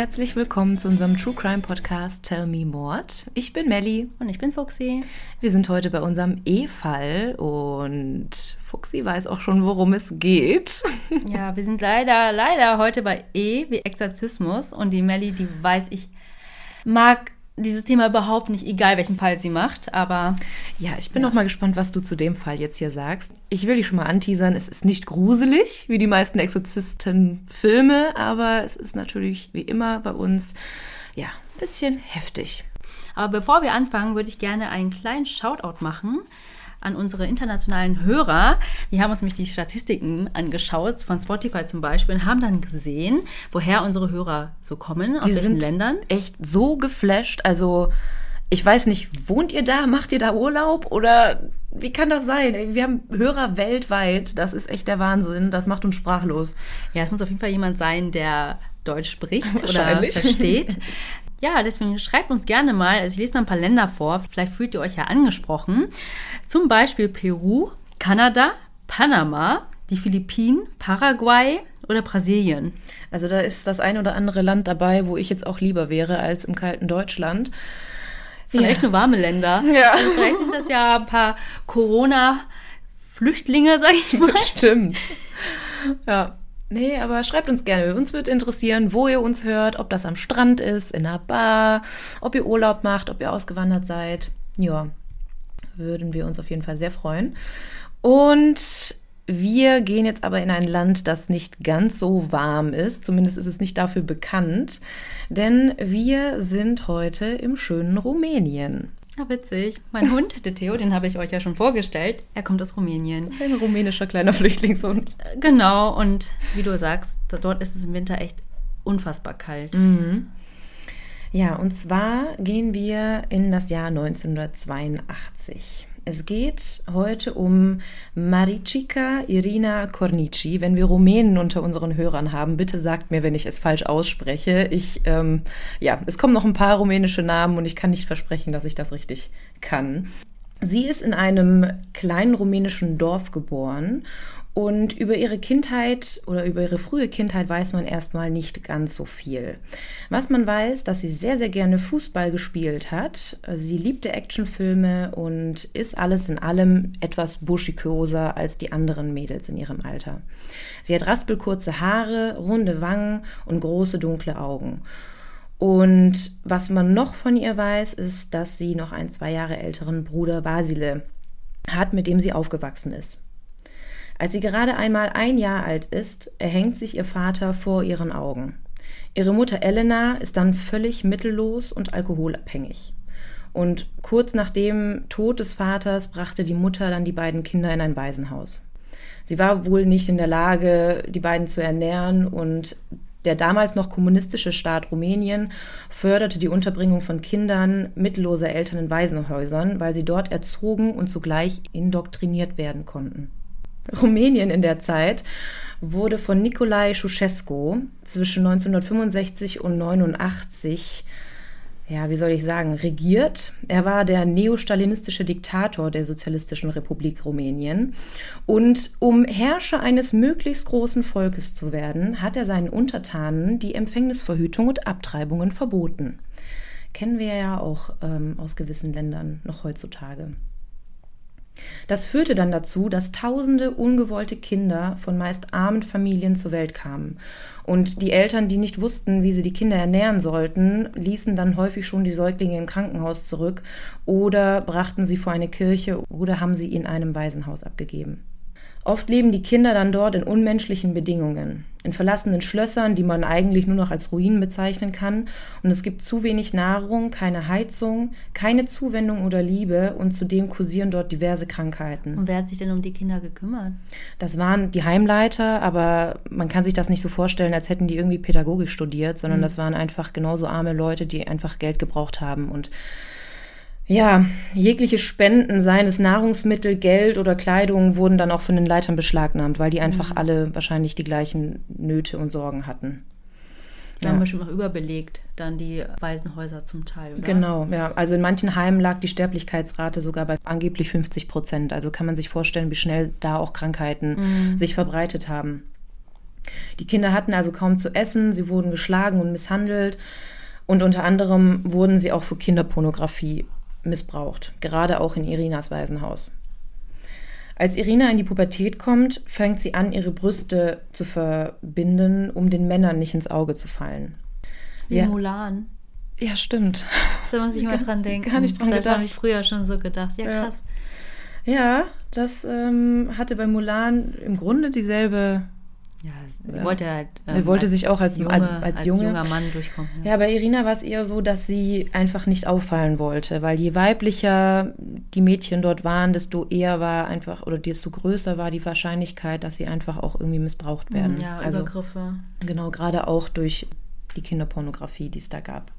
Herzlich willkommen zu unserem True Crime Podcast Tell Me Mord. Ich bin Melli. Und ich bin Fuxi. Wir sind heute bei unserem E-Fall und Fuxi weiß auch schon, worum es geht. Ja, wir sind leider, leider heute bei E wie Exorzismus und die Melli, die weiß ich, mag dieses Thema überhaupt nicht, egal welchen Fall sie macht, aber. Ja, ich bin ja. noch mal gespannt, was du zu dem Fall jetzt hier sagst. Ich will dich schon mal anteasern, es ist nicht gruselig, wie die meisten Exorzisten-Filme, aber es ist natürlich wie immer bei uns, ja, ein bisschen heftig. Aber bevor wir anfangen, würde ich gerne einen kleinen Shoutout machen an unsere internationalen Hörer. Wir haben uns nämlich die Statistiken angeschaut, von Spotify zum Beispiel, und haben dann gesehen, woher unsere Hörer so kommen, aus Wir welchen sind Ländern. Echt so geflasht. Also, ich weiß nicht, wohnt ihr da? Macht ihr da Urlaub? Oder wie kann das sein? Wir haben Hörer weltweit. Das ist echt der Wahnsinn. Das macht uns sprachlos. Ja, es muss auf jeden Fall jemand sein, der Deutsch spricht oder versteht. Ja, deswegen schreibt uns gerne mal. Also ich lese mal ein paar Länder vor. Vielleicht fühlt ihr euch ja angesprochen. Zum Beispiel Peru, Kanada, Panama, die Philippinen, Paraguay oder Brasilien. Also da ist das ein oder andere Land dabei, wo ich jetzt auch lieber wäre als im kalten Deutschland. Das sind ja. echt nur warme Länder. Ja. Also vielleicht sind das ja ein paar Corona-Flüchtlinge, sag ich mal. Stimmt. Ja. Nee, aber schreibt uns gerne. Uns wird interessieren, wo ihr uns hört, ob das am Strand ist, in einer Bar, ob ihr Urlaub macht, ob ihr ausgewandert seid. Ja, würden wir uns auf jeden Fall sehr freuen. Und wir gehen jetzt aber in ein Land, das nicht ganz so warm ist. Zumindest ist es nicht dafür bekannt. Denn wir sind heute im schönen Rumänien. Ja, witzig. Mein Hund, der Theo, den habe ich euch ja schon vorgestellt. Er kommt aus Rumänien. Ein rumänischer kleiner Flüchtlingshund. Genau, und wie du sagst, dort ist es im Winter echt unfassbar kalt. Mhm. Ja, und zwar gehen wir in das Jahr 1982. Es geht heute um Maricica Irina Cornici. Wenn wir Rumänen unter unseren Hörern haben, bitte sagt mir, wenn ich es falsch ausspreche. Ich, ähm, ja, es kommen noch ein paar rumänische Namen und ich kann nicht versprechen, dass ich das richtig kann. Sie ist in einem kleinen rumänischen Dorf geboren und über ihre Kindheit oder über ihre frühe Kindheit weiß man erstmal nicht ganz so viel. Was man weiß, dass sie sehr, sehr gerne Fußball gespielt hat. Sie liebte Actionfilme und ist alles in allem etwas buschikoser als die anderen Mädels in ihrem Alter. Sie hat raspelkurze Haare, runde Wangen und große dunkle Augen. Und was man noch von ihr weiß, ist, dass sie noch einen zwei Jahre älteren Bruder Basile hat, mit dem sie aufgewachsen ist. Als sie gerade einmal ein Jahr alt ist, erhängt sich ihr Vater vor ihren Augen. Ihre Mutter Elena ist dann völlig mittellos und alkoholabhängig. Und kurz nach dem Tod des Vaters brachte die Mutter dann die beiden Kinder in ein Waisenhaus. Sie war wohl nicht in der Lage, die beiden zu ernähren und der damals noch kommunistische Staat Rumänien förderte die Unterbringung von Kindern mittelloser Eltern in Waisenhäusern, weil sie dort erzogen und zugleich indoktriniert werden konnten. Rumänien in der Zeit wurde von Nicolae Ceausescu zwischen 1965 und 1989 ja, wie soll ich sagen, regiert. Er war der neostalinistische Diktator der Sozialistischen Republik Rumänien. Und um Herrscher eines möglichst großen Volkes zu werden, hat er seinen Untertanen die Empfängnisverhütung und Abtreibungen verboten. Kennen wir ja auch ähm, aus gewissen Ländern noch heutzutage. Das führte dann dazu, dass tausende ungewollte Kinder von meist armen Familien zur Welt kamen. Und die Eltern, die nicht wussten, wie sie die Kinder ernähren sollten, ließen dann häufig schon die Säuglinge im Krankenhaus zurück oder brachten sie vor eine Kirche oder haben sie in einem Waisenhaus abgegeben. Oft leben die Kinder dann dort in unmenschlichen Bedingungen, in verlassenen Schlössern, die man eigentlich nur noch als Ruinen bezeichnen kann, und es gibt zu wenig Nahrung, keine Heizung, keine Zuwendung oder Liebe und zudem kursieren dort diverse Krankheiten. Und wer hat sich denn um die Kinder gekümmert? Das waren die Heimleiter, aber man kann sich das nicht so vorstellen, als hätten die irgendwie Pädagogik studiert, sondern mhm. das waren einfach genauso arme Leute, die einfach Geld gebraucht haben und ja, jegliche Spenden, seien es Nahrungsmittel, Geld oder Kleidung, wurden dann auch von den Leitern beschlagnahmt, weil die einfach mhm. alle wahrscheinlich die gleichen Nöte und Sorgen hatten. Die ja. haben bestimmt noch überbelegt, dann die Waisenhäuser zum Teil, oder? Genau, ja. Also in manchen Heimen lag die Sterblichkeitsrate sogar bei angeblich 50 Prozent. Also kann man sich vorstellen, wie schnell da auch Krankheiten mhm. sich verbreitet haben. Die Kinder hatten also kaum zu essen, sie wurden geschlagen und misshandelt und unter anderem wurden sie auch für Kinderpornografie missbraucht, gerade auch in Irinas Waisenhaus. Als Irina in die Pubertät kommt, fängt sie an, ihre Brüste zu verbinden, um den Männern nicht ins Auge zu fallen. Wie ja. Mulan. Ja, stimmt. Da muss ich mal dran denken. Gar nicht dran das habe ich früher schon so gedacht. Ja, krass. Ja, das ähm, hatte bei Mulan im Grunde dieselbe ja, sie ja. wollte halt. Ähm, er wollte sich auch als, junge, als, als, als junge, junger Mann durchkommen. Ja. ja, bei Irina war es eher so, dass sie einfach nicht auffallen wollte, weil je weiblicher die Mädchen dort waren, desto eher war einfach oder desto größer war die Wahrscheinlichkeit, dass sie einfach auch irgendwie missbraucht werden. Ja, also, Übergriffe. Genau, gerade auch durch die Kinderpornografie, die es da gab.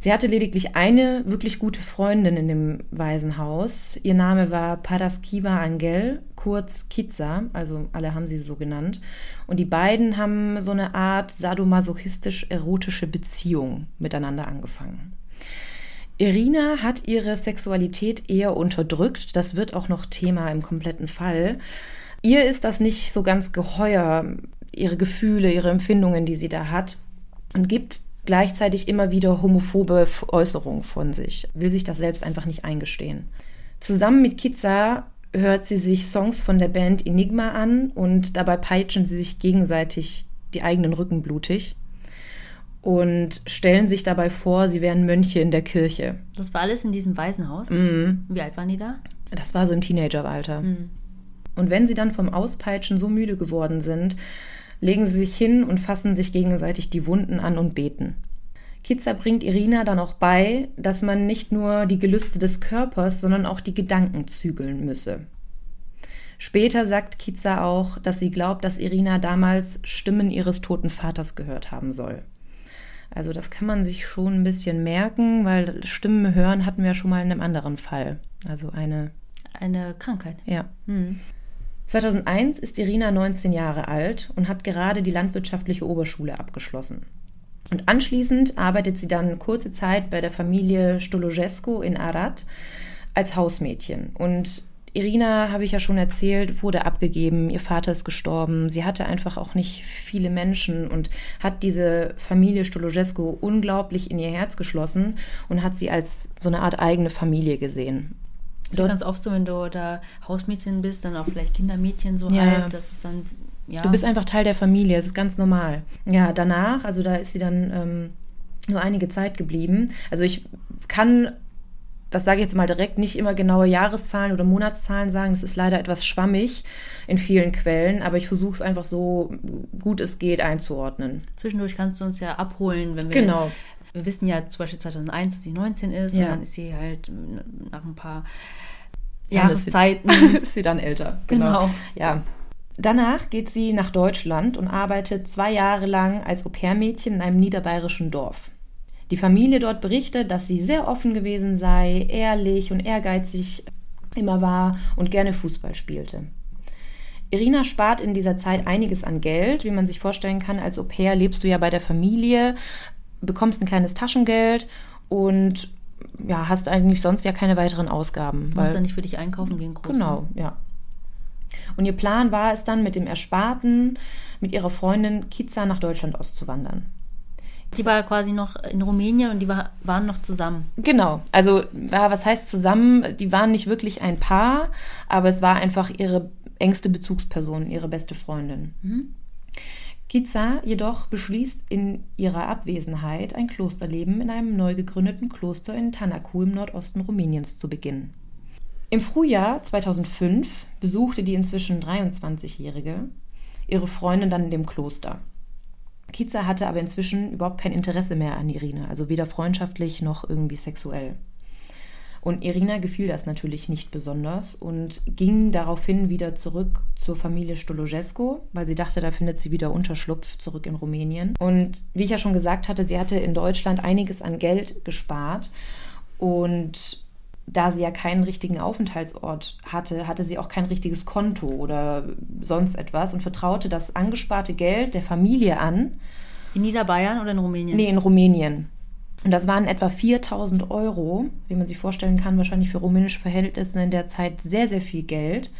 Sie hatte lediglich eine wirklich gute Freundin in dem Waisenhaus. Ihr Name war Paraskiva Angel, kurz Kiza, also alle haben sie so genannt. Und die beiden haben so eine Art sadomasochistisch-erotische Beziehung miteinander angefangen. Irina hat ihre Sexualität eher unterdrückt. Das wird auch noch Thema im kompletten Fall. Ihr ist das nicht so ganz geheuer, ihre Gefühle, ihre Empfindungen, die sie da hat, und gibt gleichzeitig immer wieder homophobe Äußerungen von sich, will sich das selbst einfach nicht eingestehen. Zusammen mit Kiza hört sie sich Songs von der Band Enigma an und dabei peitschen sie sich gegenseitig die eigenen Rücken blutig und stellen sich dabei vor, sie wären Mönche in der Kirche. Das war alles in diesem Waisenhaus? Mhm. Wie alt waren die da? Das war so im Teenageralter. Mhm. Und wenn sie dann vom Auspeitschen so müde geworden sind, legen sie sich hin und fassen sich gegenseitig die Wunden an und beten. Kitzer bringt Irina dann auch bei, dass man nicht nur die Gelüste des Körpers, sondern auch die Gedanken zügeln müsse. Später sagt Kitzer auch, dass sie glaubt, dass Irina damals Stimmen ihres toten Vaters gehört haben soll. Also das kann man sich schon ein bisschen merken, weil Stimmen hören hatten wir schon mal in einem anderen Fall. Also eine eine Krankheit. Ja. Hm. 2001 ist Irina 19 Jahre alt und hat gerade die landwirtschaftliche Oberschule abgeschlossen. Und anschließend arbeitet sie dann kurze Zeit bei der Familie Stolojescu in Arad als Hausmädchen. Und Irina, habe ich ja schon erzählt, wurde abgegeben, ihr Vater ist gestorben. Sie hatte einfach auch nicht viele Menschen und hat diese Familie Stolojescu unglaublich in ihr Herz geschlossen und hat sie als so eine Art eigene Familie gesehen. Das ist ganz oft so, wenn du da Hausmädchen bist, dann auch vielleicht Kindermädchen so ja. halb, dass es dann, ja. Du bist einfach Teil der Familie, das ist ganz normal. Ja, danach, also da ist sie dann ähm, nur einige Zeit geblieben. Also ich kann, das sage ich jetzt mal direkt, nicht immer genaue Jahreszahlen oder Monatszahlen sagen. Das ist leider etwas schwammig in vielen Quellen, aber ich versuche es einfach so gut es geht einzuordnen. Zwischendurch kannst du uns ja abholen, wenn wir genau wir wissen ja zum Beispiel 2001, dass sie 19 ist ja. und dann ist sie halt nach ein paar Jahreszeiten. ist sie dann älter. Genau. genau. Ja. Danach geht sie nach Deutschland und arbeitet zwei Jahre lang als Au-pair-Mädchen in einem niederbayerischen Dorf. Die Familie dort berichtet, dass sie sehr offen gewesen sei, ehrlich und ehrgeizig immer war und gerne Fußball spielte. Irina spart in dieser Zeit einiges an Geld. Wie man sich vorstellen kann, als Au pair lebst du ja bei der Familie, bekommst ein kleines Taschengeld und ja, hast eigentlich sonst ja keine weiteren Ausgaben. Du musst dann nicht für dich einkaufen gehen, groß. Genau, ne? ja. Und ihr Plan war es dann, mit dem Ersparten mit ihrer Freundin Kiza nach Deutschland auszuwandern. Sie war quasi noch in Rumänien und die war, waren noch zusammen. Genau. Also, ja, was heißt zusammen? Die waren nicht wirklich ein Paar, aber es war einfach ihre engste Bezugsperson, ihre beste Freundin. Mhm. Kiza jedoch beschließt in ihrer Abwesenheit ein Klosterleben in einem neu gegründeten Kloster in Tanaku im Nordosten Rumäniens zu beginnen. Im Frühjahr 2005 besuchte die inzwischen 23-Jährige ihre Freundin dann in dem Kloster. Kiza hatte aber inzwischen überhaupt kein Interesse mehr an Irina, also weder freundschaftlich noch irgendwie sexuell. Und Irina gefiel das natürlich nicht besonders und ging daraufhin wieder zurück zur Familie Stolojesco, weil sie dachte, da findet sie wieder Unterschlupf zurück in Rumänien. Und wie ich ja schon gesagt hatte, sie hatte in Deutschland einiges an Geld gespart und da sie ja keinen richtigen Aufenthaltsort hatte, hatte sie auch kein richtiges Konto oder sonst etwas und vertraute das angesparte Geld der Familie an. In Niederbayern oder in Rumänien? Nee, in Rumänien. Und das waren etwa 4000 Euro, wie man sich vorstellen kann, wahrscheinlich für rumänische Verhältnisse in der Zeit sehr, sehr viel Geld.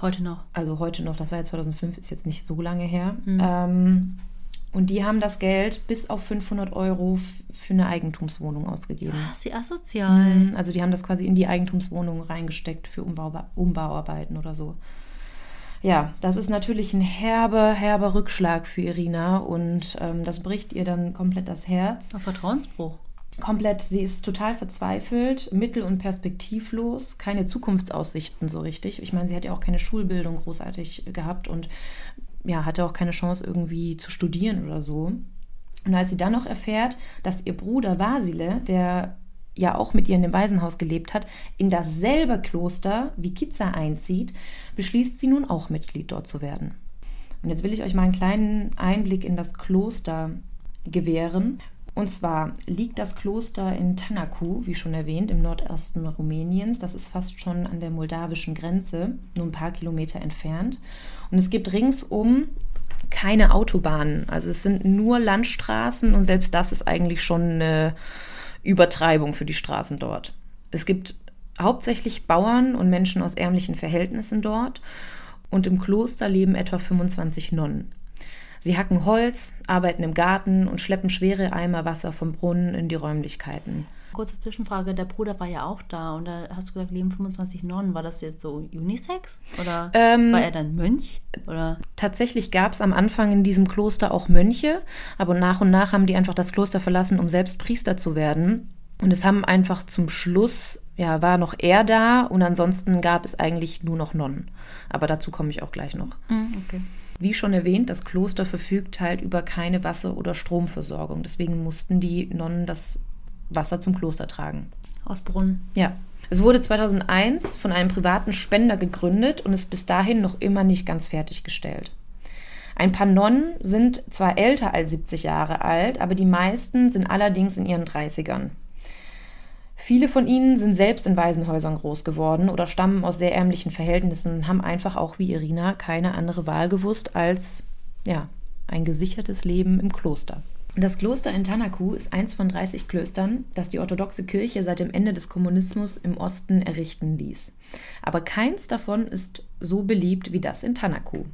Heute noch. Also heute noch, das war jetzt 2005, ist jetzt nicht so lange her. Mhm. Ähm, und die haben das Geld bis auf 500 Euro für eine Eigentumswohnung ausgegeben. Ah, sie asozial. Mhm, also die haben das quasi in die Eigentumswohnung reingesteckt für Umbau, Umbauarbeiten oder so. Ja, das ist natürlich ein herber, herber Rückschlag für Irina und ähm, das bricht ihr dann komplett das Herz. Ein Vertrauensbruch. Komplett, sie ist total verzweifelt, mittel- und perspektivlos, keine Zukunftsaussichten so richtig. Ich meine, sie hat ja auch keine Schulbildung großartig gehabt und ja, hatte auch keine Chance irgendwie zu studieren oder so. Und als sie dann noch erfährt, dass ihr Bruder Vasile, der ja auch mit ihr in dem Waisenhaus gelebt hat, in dasselbe Kloster wie Kiza einzieht, beschließt sie nun auch Mitglied dort zu werden. Und jetzt will ich euch mal einen kleinen Einblick in das Kloster gewähren. Und zwar liegt das Kloster in Tanaku, wie schon erwähnt, im Nordosten Rumäniens. Das ist fast schon an der moldawischen Grenze, nur ein paar Kilometer entfernt. Und es gibt ringsum keine Autobahnen. Also es sind nur Landstraßen und selbst das ist eigentlich schon eine Übertreibung für die Straßen dort. Es gibt hauptsächlich Bauern und Menschen aus ärmlichen Verhältnissen dort und im Kloster leben etwa 25 Nonnen. Sie hacken Holz, arbeiten im Garten und schleppen schwere Eimer Wasser vom Brunnen in die Räumlichkeiten. Kurze Zwischenfrage, der Bruder war ja auch da und da hast du gesagt, leben 25 Nonnen. War das jetzt so Unisex? Oder ähm, war er dann Mönch? Oder? Tatsächlich gab es am Anfang in diesem Kloster auch Mönche, aber nach und nach haben die einfach das Kloster verlassen, um selbst Priester zu werden. Und es haben einfach zum Schluss, ja, war noch er da und ansonsten gab es eigentlich nur noch Nonnen. Aber dazu komme ich auch gleich noch. Mm, okay. Wie schon erwähnt, das Kloster verfügt halt über keine Wasser- oder Stromversorgung. Deswegen mussten die Nonnen das Wasser zum Kloster tragen. Aus Brunnen. Ja. Es wurde 2001 von einem privaten Spender gegründet und ist bis dahin noch immer nicht ganz fertiggestellt. Ein paar Nonnen sind zwar älter als 70 Jahre alt, aber die meisten sind allerdings in ihren 30ern. Viele von ihnen sind selbst in Waisenhäusern groß geworden oder stammen aus sehr ärmlichen Verhältnissen und haben einfach auch wie Irina keine andere Wahl gewusst als ja, ein gesichertes Leben im Kloster. Das Kloster in Tanaku ist eins von 30 Klöstern, das die orthodoxe Kirche seit dem Ende des Kommunismus im Osten errichten ließ. Aber keins davon ist so beliebt wie das in Tanaku.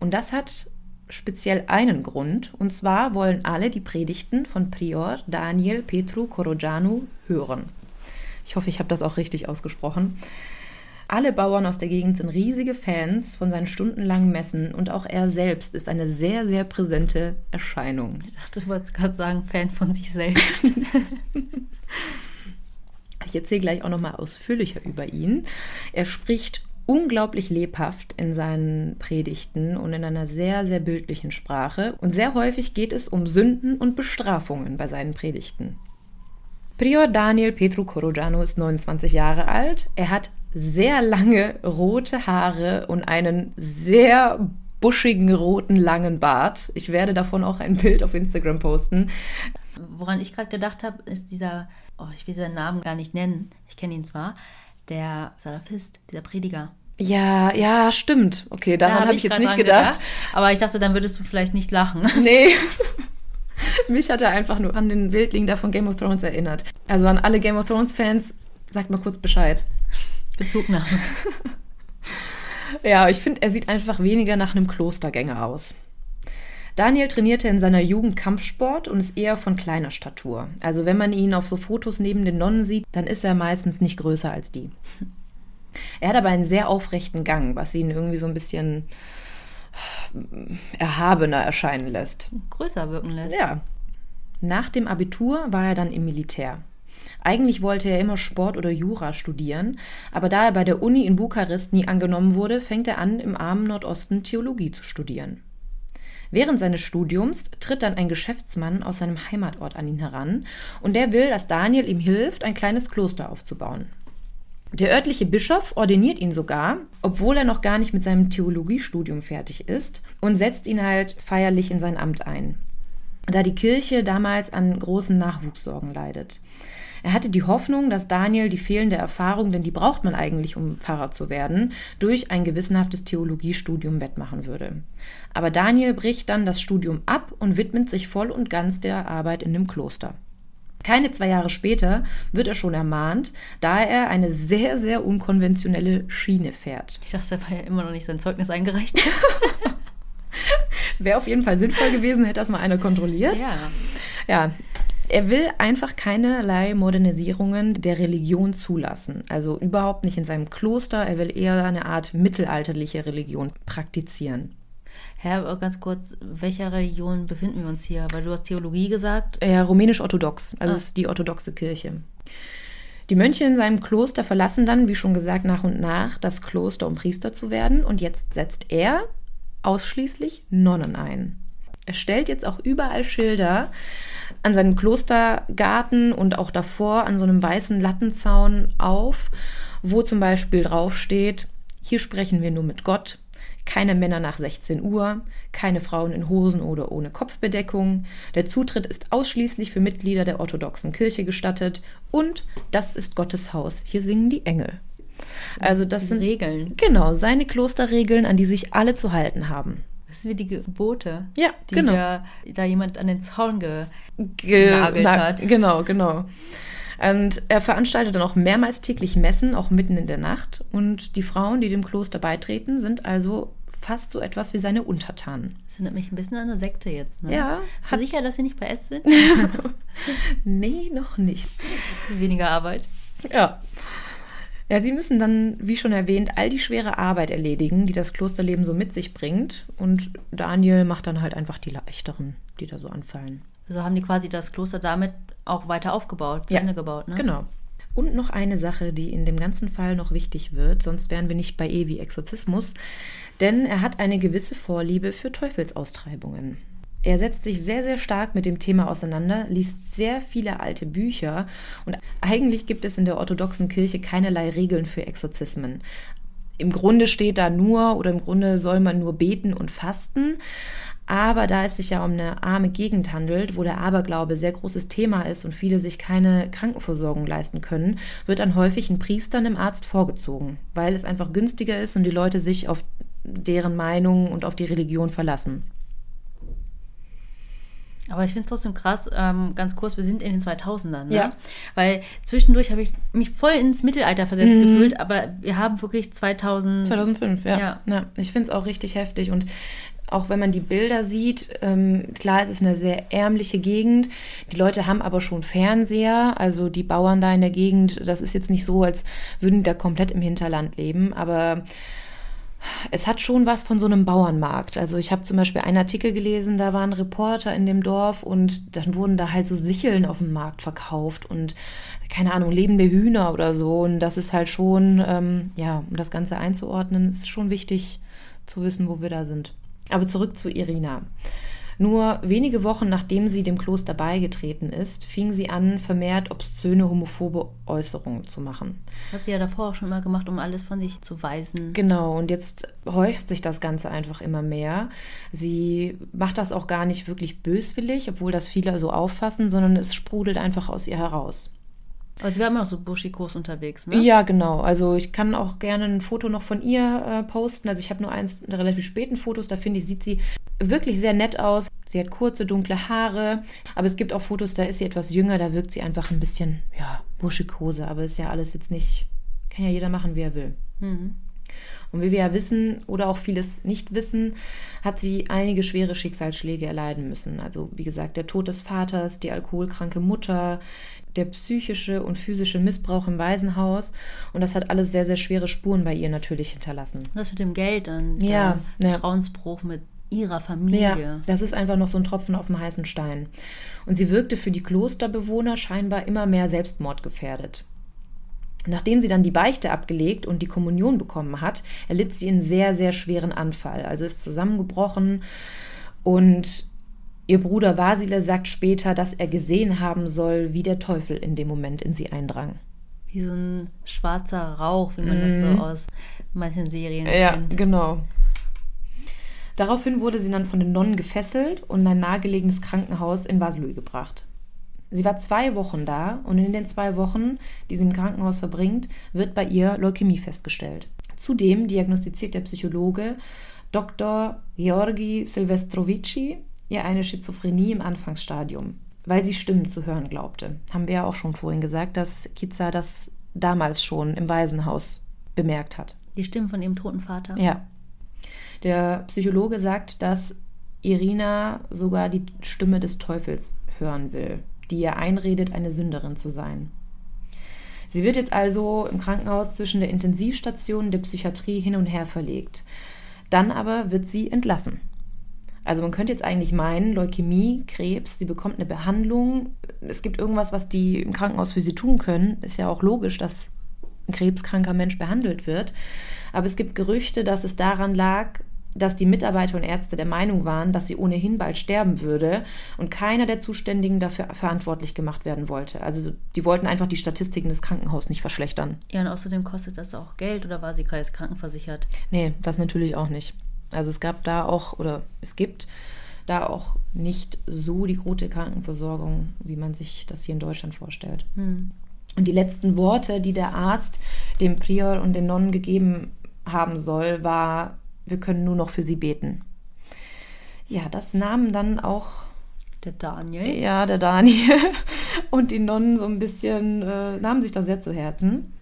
Und das hat speziell einen Grund, und zwar wollen alle die Predigten von Prior Daniel Petru Korojanu hören. Ich hoffe, ich habe das auch richtig ausgesprochen. Alle Bauern aus der Gegend sind riesige Fans von seinen stundenlangen Messen und auch er selbst ist eine sehr, sehr präsente Erscheinung. Ich dachte, du wolltest gerade sagen, Fan von sich selbst. ich erzähle gleich auch nochmal ausführlicher über ihn. Er spricht unglaublich lebhaft in seinen Predigten und in einer sehr, sehr bildlichen Sprache. Und sehr häufig geht es um Sünden und Bestrafungen bei seinen Predigten. Prior Daniel Petru Korojano ist 29 Jahre alt. Er hat sehr lange rote Haare und einen sehr buschigen roten langen Bart. Ich werde davon auch ein Bild auf Instagram posten. Woran ich gerade gedacht habe, ist dieser, oh, ich will seinen Namen gar nicht nennen, ich kenne ihn zwar, der Salafist, dieser Prediger. Ja, ja, stimmt. Okay, daran da habe hab ich jetzt nicht gedacht. gedacht. Aber ich dachte, dann würdest du vielleicht nicht lachen. Nee. Mich hat er einfach nur an den Wildling da von Game of Thrones erinnert. Also an alle Game of Thrones-Fans, sagt mal kurz Bescheid. Bezugnahme. ja, ich finde, er sieht einfach weniger nach einem Klostergänger aus. Daniel trainierte in seiner Jugend Kampfsport und ist eher von kleiner Statur. Also wenn man ihn auf so Fotos neben den Nonnen sieht, dann ist er meistens nicht größer als die. Er hat aber einen sehr aufrechten Gang, was ihn irgendwie so ein bisschen erhabener erscheinen lässt. Größer wirken lässt. Ja. Nach dem Abitur war er dann im Militär. Eigentlich wollte er immer Sport oder Jura studieren, aber da er bei der Uni in Bukarest nie angenommen wurde, fängt er an, im armen Nordosten Theologie zu studieren. Während seines Studiums tritt dann ein Geschäftsmann aus seinem Heimatort an ihn heran und der will, dass Daniel ihm hilft, ein kleines Kloster aufzubauen. Der örtliche Bischof ordiniert ihn sogar, obwohl er noch gar nicht mit seinem Theologiestudium fertig ist, und setzt ihn halt feierlich in sein Amt ein, da die Kirche damals an großen Nachwuchssorgen leidet. Er hatte die Hoffnung, dass Daniel die fehlende Erfahrung, denn die braucht man eigentlich, um Pfarrer zu werden, durch ein gewissenhaftes Theologiestudium wettmachen würde. Aber Daniel bricht dann das Studium ab und widmet sich voll und ganz der Arbeit in dem Kloster. Keine zwei Jahre später wird er schon ermahnt, da er eine sehr, sehr unkonventionelle Schiene fährt. Ich dachte, er war ja immer noch nicht sein Zeugnis eingereicht. Wäre auf jeden Fall sinnvoll gewesen, hätte das mal einer kontrolliert. Ja. Ja, er will einfach keinerlei Modernisierungen der Religion zulassen. Also überhaupt nicht in seinem Kloster. Er will eher eine Art mittelalterliche Religion praktizieren. Herr, ganz kurz, welcher Religion befinden wir uns hier? Weil du hast Theologie gesagt. Ja, rumänisch-orthodox, also ah. ist die orthodoxe Kirche. Die Mönche in seinem Kloster verlassen dann, wie schon gesagt, nach und nach das Kloster, um Priester zu werden. Und jetzt setzt er ausschließlich Nonnen ein. Er stellt jetzt auch überall Schilder an seinem Klostergarten und auch davor an so einem weißen Lattenzaun auf, wo zum Beispiel draufsteht, hier sprechen wir nur mit Gott, keine Männer nach 16 Uhr, keine Frauen in Hosen oder ohne Kopfbedeckung. Der Zutritt ist ausschließlich für Mitglieder der orthodoxen Kirche gestattet und das ist Gottes Haus. Hier singen die Engel. Also das sind Regeln. Genau, seine Klosterregeln, an die sich alle zu halten haben. Das sind wie die Gebote, ja, die genau. da, da jemand an den Zaun ge genagelt hat. Genau, genau. Und er veranstaltet dann auch mehrmals täglich Messen, auch mitten in der Nacht. Und die Frauen, die dem Kloster beitreten, sind also fast so etwas wie seine Untertanen. Das erinnert mich ein bisschen an eine Sekte jetzt, ne? Ja. Bist du sicher, dass sie nicht bei S sind? nee, noch nicht. Weniger Arbeit. Ja. Ja, sie müssen dann, wie schon erwähnt, all die schwere Arbeit erledigen, die das Klosterleben so mit sich bringt. Und Daniel macht dann halt einfach die leichteren, die da so anfallen. Also haben die quasi das Kloster damit auch weiter aufgebaut, zu ja, Ende gebaut, ne? Genau. Und noch eine Sache, die in dem ganzen Fall noch wichtig wird, sonst wären wir nicht bei E wie Exorzismus, denn er hat eine gewisse Vorliebe für Teufelsaustreibungen. Er setzt sich sehr, sehr stark mit dem Thema auseinander, liest sehr viele alte Bücher und eigentlich gibt es in der orthodoxen Kirche keinerlei Regeln für Exorzismen. Im Grunde steht da nur oder im Grunde soll man nur beten und fasten. Aber da es sich ja um eine arme Gegend handelt, wo der Aberglaube sehr großes Thema ist und viele sich keine Krankenversorgung leisten können, wird dann häufig ein Priester einem Arzt vorgezogen, weil es einfach günstiger ist und die Leute sich auf deren Meinung und auf die Religion verlassen. Aber ich finde es trotzdem krass, ähm, ganz kurz, wir sind in den 2000ern, ne? Ja. Weil zwischendurch habe ich mich voll ins Mittelalter versetzt mhm. gefühlt, aber wir haben wirklich 2000... 2005, ja. ja. ja ich finde es auch richtig heftig und auch wenn man die Bilder sieht, ähm, klar, es ist eine sehr ärmliche Gegend. Die Leute haben aber schon Fernseher, also die Bauern da in der Gegend, das ist jetzt nicht so, als würden die da komplett im Hinterland leben, aber es hat schon was von so einem Bauernmarkt. Also ich habe zum Beispiel einen Artikel gelesen, da waren Reporter in dem Dorf und dann wurden da halt so Sicheln auf dem Markt verkauft und keine Ahnung, lebende Hühner oder so. Und das ist halt schon, ähm, ja, um das Ganze einzuordnen, ist schon wichtig zu wissen, wo wir da sind. Aber zurück zu Irina. Nur wenige Wochen nachdem sie dem Kloster beigetreten ist, fing sie an, vermehrt obszöne homophobe Äußerungen zu machen. Das hat sie ja davor auch schon mal gemacht, um alles von sich zu weisen. Genau, und jetzt häuft sich das Ganze einfach immer mehr. Sie macht das auch gar nicht wirklich böswillig, obwohl das viele so auffassen, sondern es sprudelt einfach aus ihr heraus. Aber sie war immer noch so buschikos unterwegs, ne? Ja, genau. Also ich kann auch gerne ein Foto noch von ihr äh, posten. Also ich habe nur eins relativ späten Fotos, da finde ich, sieht sie wirklich sehr nett aus. Sie hat kurze, dunkle Haare, aber es gibt auch Fotos, da ist sie etwas jünger, da wirkt sie einfach ein bisschen, ja, buschikose, aber ist ja alles jetzt nicht, kann ja jeder machen, wie er will. Mhm. Und wie wir ja wissen oder auch vieles nicht wissen, hat sie einige schwere Schicksalsschläge erleiden müssen. Also wie gesagt, der Tod des Vaters, die alkoholkranke Mutter, der psychische und physische Missbrauch im Waisenhaus. Und das hat alles sehr, sehr schwere Spuren bei ihr natürlich hinterlassen. Das mit dem Geld und ja, der Vertrauensbruch mit ihrer Familie. Ja, das ist einfach noch so ein Tropfen auf dem heißen Stein. Und sie wirkte für die Klosterbewohner scheinbar immer mehr selbstmordgefährdet. Nachdem sie dann die Beichte abgelegt und die Kommunion bekommen hat, erlitt sie einen sehr, sehr schweren Anfall. Also ist zusammengebrochen und ihr Bruder Vasile sagt später, dass er gesehen haben soll, wie der Teufel in dem Moment in sie eindrang. Wie so ein schwarzer Rauch, wie man mm. das so mhm. aus manchen Serien ja, kennt. Ja, genau. Daraufhin wurde sie dann von den Nonnen gefesselt und in ein nahegelegenes Krankenhaus in Vaslui gebracht. Sie war zwei Wochen da und in den zwei Wochen, die sie im Krankenhaus verbringt, wird bei ihr Leukämie festgestellt. Zudem diagnostiziert der Psychologe Dr. Georgi Silvestrovici ihr eine Schizophrenie im Anfangsstadium. weil sie Stimmen zu hören glaubte. Haben wir ja auch schon vorhin gesagt, dass Kiza das damals schon im Waisenhaus bemerkt hat. Die Stimmen von ihrem toten Vater. Ja. Der Psychologe sagt, dass Irina sogar die Stimme des Teufels hören will, die ihr einredet, eine Sünderin zu sein. Sie wird jetzt also im Krankenhaus zwischen der Intensivstation und der Psychiatrie hin und her verlegt. Dann aber wird sie entlassen. Also man könnte jetzt eigentlich meinen, Leukämie, Krebs, sie bekommt eine Behandlung. Es gibt irgendwas, was die im Krankenhaus für sie tun können. Ist ja auch logisch, dass ein krebskranker Mensch behandelt wird. Aber es gibt Gerüchte, dass es daran lag, dass die Mitarbeiter und Ärzte der Meinung waren, dass sie ohnehin bald sterben würde und keiner der Zuständigen dafür verantwortlich gemacht werden wollte. Also die wollten einfach die Statistiken des Krankenhauses nicht verschlechtern. Ja, und außerdem kostet das auch Geld oder war sie gerade krankenversichert? Nee, das natürlich auch nicht. Also es gab da auch, oder es gibt da auch nicht so die gute Krankenversorgung, wie man sich das hier in Deutschland vorstellt. Hm. Und die letzten Worte, die der Arzt dem Prior und den Nonnen gegeben haben soll, war, wir können nur noch für sie beten. Ja, das nahmen dann auch der Daniel. Ja, der Daniel und die Nonnen so ein bisschen, äh, nahmen sich das sehr zu Herzen.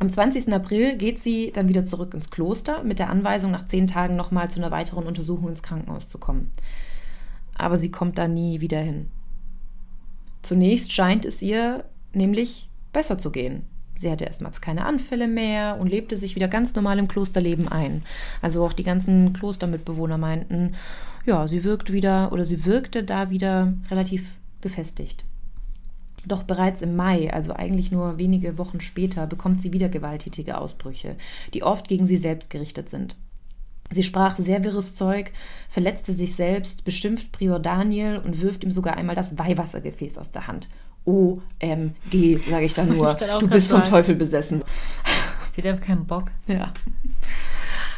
Am 20. April geht sie dann wieder zurück ins Kloster mit der Anweisung, nach zehn Tagen nochmal zu einer weiteren Untersuchung ins Krankenhaus zu kommen. Aber sie kommt da nie wieder hin. Zunächst scheint es ihr nämlich besser zu gehen. Sie hatte erstmals keine Anfälle mehr und lebte sich wieder ganz normal im Klosterleben ein. Also auch die ganzen Klostermitbewohner meinten, ja, sie wirkt wieder oder sie wirkte da wieder relativ gefestigt. Doch bereits im Mai, also eigentlich nur wenige Wochen später, bekommt sie wieder gewalttätige Ausbrüche, die oft gegen sie selbst gerichtet sind. Sie sprach sehr wirres Zeug, verletzte sich selbst, beschimpft Prior Daniel und wirft ihm sogar einmal das Weihwassergefäß aus der Hand. OMG, sage ich dann nur. Ich du bist vom sagen. Teufel besessen. Sie hat einfach keinen Bock. Ja.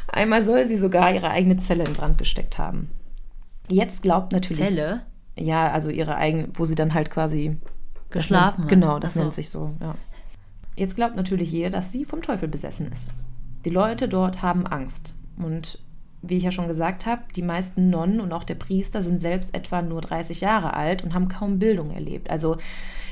Einmal soll sie sogar ihre eigene Zelle in Brand gesteckt haben. Jetzt glaubt natürlich. Zelle? Ja, also ihre eigene, wo sie dann halt quasi geschlafen nennt, Genau, das so. nennt sich so, ja. Jetzt glaubt natürlich jeder, dass sie vom Teufel besessen ist. Die Leute dort haben Angst. Und wie ich ja schon gesagt habe, die meisten Nonnen und auch der Priester sind selbst etwa nur 30 Jahre alt und haben kaum Bildung erlebt. Also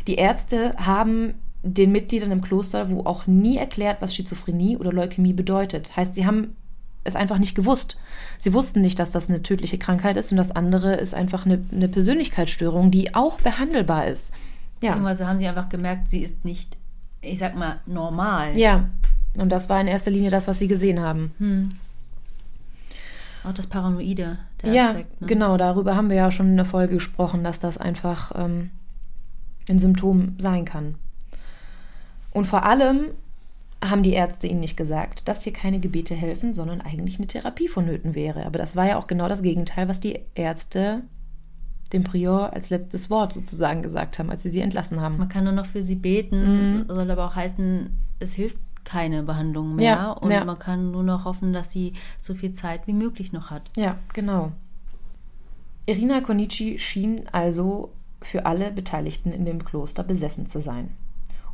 die Ärzte haben den Mitgliedern im Kloster wo auch nie erklärt, was Schizophrenie oder Leukämie bedeutet. Heißt, sie haben es einfach nicht gewusst. Sie wussten nicht, dass das eine tödliche Krankheit ist und das andere ist einfach eine, eine Persönlichkeitsstörung, die auch behandelbar ist. Ja. Beziehungsweise haben sie einfach gemerkt, sie ist nicht, ich sag mal, normal. Ja, und das war in erster Linie das, was sie gesehen haben. Hm. Auch das Paranoide, der ja, Aspekt. Ne? genau, darüber haben wir ja schon in der Folge gesprochen, dass das einfach ähm, ein Symptom sein kann. Und vor allem haben die Ärzte ihnen nicht gesagt, dass hier keine Gebete helfen, sondern eigentlich eine Therapie vonnöten wäre. Aber das war ja auch genau das Gegenteil, was die Ärzte dem Prior als letztes Wort sozusagen gesagt haben, als sie sie entlassen haben. Man kann nur noch für sie beten, mhm. soll aber auch heißen, es hilft keine Behandlung mehr ja, und ja. man kann nur noch hoffen, dass sie so viel Zeit wie möglich noch hat. Ja, genau. Irina Konichi schien also für alle Beteiligten in dem Kloster besessen zu sein.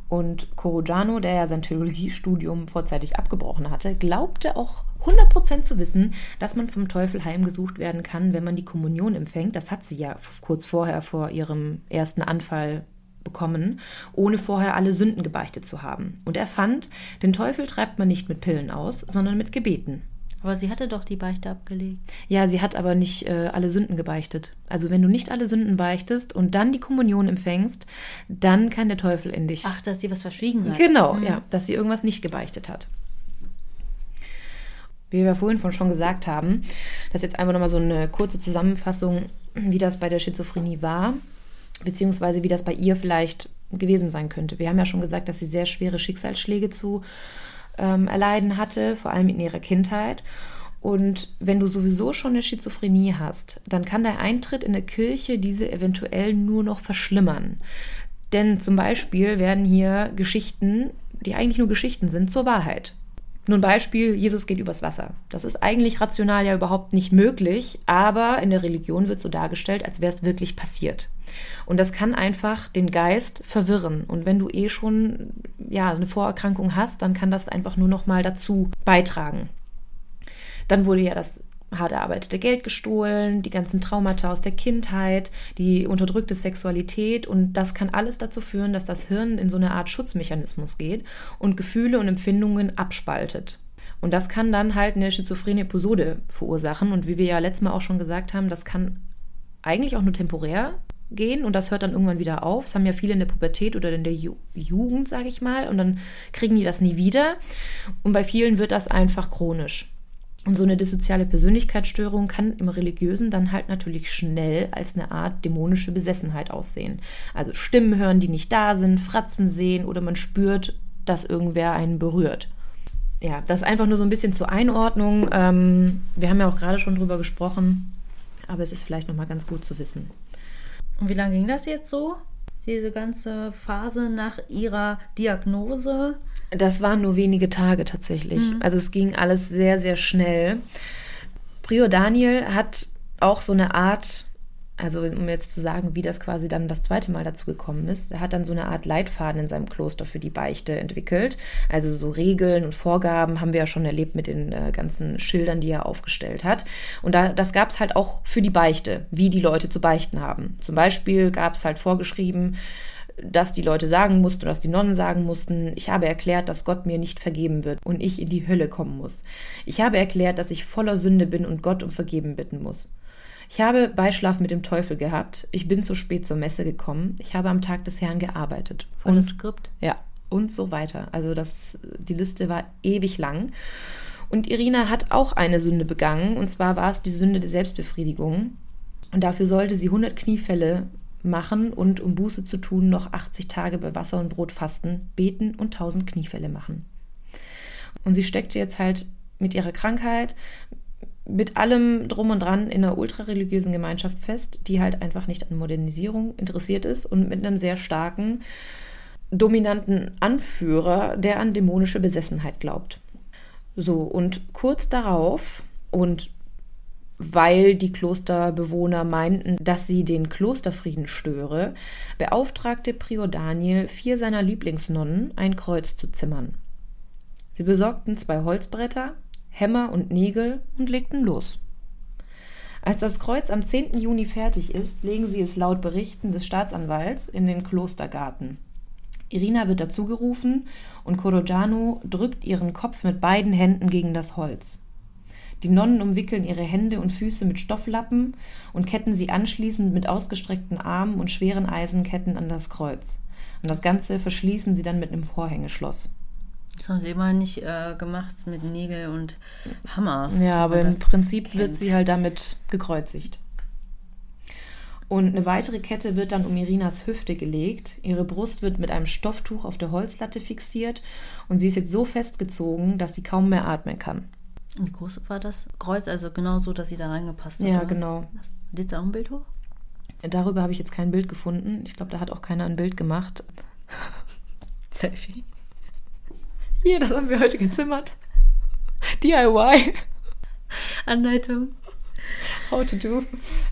Und Corojano, der ja sein Theologiestudium vorzeitig abgebrochen hatte, glaubte auch 100% zu wissen, dass man vom Teufel heimgesucht werden kann, wenn man die Kommunion empfängt. Das hat sie ja kurz vorher vor ihrem ersten Anfall bekommen, ohne vorher alle Sünden gebeichtet zu haben. Und er fand, den Teufel treibt man nicht mit Pillen aus, sondern mit Gebeten. Aber sie hatte doch die Beichte abgelegt. Ja, sie hat aber nicht äh, alle Sünden gebeichtet. Also wenn du nicht alle Sünden beichtest und dann die Kommunion empfängst, dann kann der Teufel in dich. Ach, dass sie was verschwiegen hat. Genau, mhm. ja, dass sie irgendwas nicht gebeichtet hat. Wie wir vorhin schon gesagt haben, das ist jetzt einfach nochmal so eine kurze Zusammenfassung, wie das bei der Schizophrenie war, beziehungsweise wie das bei ihr vielleicht gewesen sein könnte. Wir haben ja schon gesagt, dass sie sehr schwere Schicksalsschläge zu ähm, erleiden hatte, vor allem in ihrer Kindheit. Und wenn du sowieso schon eine Schizophrenie hast, dann kann der Eintritt in eine Kirche diese eventuell nur noch verschlimmern. Denn zum Beispiel werden hier Geschichten, die eigentlich nur Geschichten sind, zur Wahrheit. Nur ein Beispiel, Jesus geht übers Wasser. Das ist eigentlich rational ja überhaupt nicht möglich, aber in der Religion wird so dargestellt, als wäre es wirklich passiert. Und das kann einfach den Geist verwirren. Und wenn du eh schon ja, eine Vorerkrankung hast, dann kann das einfach nur noch mal dazu beitragen. Dann wurde ja das hart erarbeitete Geld gestohlen, die ganzen Traumata aus der Kindheit, die unterdrückte Sexualität und das kann alles dazu führen, dass das Hirn in so eine Art Schutzmechanismus geht und Gefühle und Empfindungen abspaltet. Und das kann dann halt eine schizophrene Episode verursachen und wie wir ja letztes Mal auch schon gesagt haben, das kann eigentlich auch nur temporär gehen und das hört dann irgendwann wieder auf. Das haben ja viele in der Pubertät oder in der Ju Jugend, sage ich mal, und dann kriegen die das nie wieder. Und bei vielen wird das einfach chronisch. Und so eine dissoziale Persönlichkeitsstörung kann im Religiösen dann halt natürlich schnell als eine Art dämonische Besessenheit aussehen. Also Stimmen hören, die nicht da sind, Fratzen sehen oder man spürt, dass irgendwer einen berührt. Ja, das einfach nur so ein bisschen zur Einordnung. Ähm, wir haben ja auch gerade schon drüber gesprochen, aber es ist vielleicht nochmal ganz gut zu wissen. Und wie lange ging das jetzt so? Diese ganze Phase nach ihrer Diagnose? Das waren nur wenige Tage tatsächlich. Mhm. Also es ging alles sehr, sehr schnell. Prior Daniel hat auch so eine Art also um jetzt zu sagen, wie das quasi dann das zweite Mal dazu gekommen ist, er hat dann so eine Art Leitfaden in seinem Kloster für die Beichte entwickelt. Also so Regeln und Vorgaben haben wir ja schon erlebt mit den äh, ganzen Schildern, die er aufgestellt hat. Und da, das gab es halt auch für die Beichte, wie die Leute zu beichten haben. Zum Beispiel gab es halt vorgeschrieben, dass die Leute sagen mussten dass die Nonnen sagen mussten, ich habe erklärt, dass Gott mir nicht vergeben wird und ich in die Hölle kommen muss. Ich habe erklärt, dass ich voller Sünde bin und Gott um Vergeben bitten muss. Ich habe Beischlaf mit dem Teufel gehabt. Ich bin zu spät zur Messe gekommen. Ich habe am Tag des Herrn gearbeitet. Und Skript? Ja, und so weiter. Also das, die Liste war ewig lang. Und Irina hat auch eine Sünde begangen. Und zwar war es die Sünde der Selbstbefriedigung. Und dafür sollte sie 100 Kniefälle machen und um Buße zu tun noch 80 Tage bei Wasser und Brot fasten, beten und 1000 Kniefälle machen. Und sie steckte jetzt halt mit ihrer Krankheit, mit allem drum und dran in einer ultrareligiösen Gemeinschaft fest, die halt einfach nicht an Modernisierung interessiert ist und mit einem sehr starken, dominanten Anführer, der an dämonische Besessenheit glaubt. So, und kurz darauf, und weil die Klosterbewohner meinten, dass sie den Klosterfrieden störe, beauftragte Prior Daniel vier seiner Lieblingsnonnen, ein Kreuz zu zimmern. Sie besorgten zwei Holzbretter, Hämmer und Nägel und legten los. Als das Kreuz am 10. Juni fertig ist, legen sie es laut Berichten des Staatsanwalts in den Klostergarten. Irina wird dazugerufen und Corrogiano drückt ihren Kopf mit beiden Händen gegen das Holz. Die Nonnen umwickeln ihre Hände und Füße mit Stofflappen und ketten sie anschließend mit ausgestreckten Armen und schweren Eisenketten an das Kreuz. Und das Ganze verschließen sie dann mit einem Vorhängeschloss. Das haben sie immer nicht äh, gemacht mit Nägel und Hammer. Ja, aber im Prinzip kennt. wird sie halt damit gekreuzigt. Und eine weitere Kette wird dann um Irinas Hüfte gelegt. Ihre Brust wird mit einem Stofftuch auf der Holzlatte fixiert und sie ist jetzt so festgezogen, dass sie kaum mehr atmen kann. Wie groß war das Kreuz? Also genau so, dass sie da reingepasst hat? Ja, genau. Lädst du auch ein Bild hoch? Darüber habe ich jetzt kein Bild gefunden. Ich glaube, da hat auch keiner ein Bild gemacht. Selfie. Hier, das haben wir heute gezimmert. DIY. Anleitung. How to do.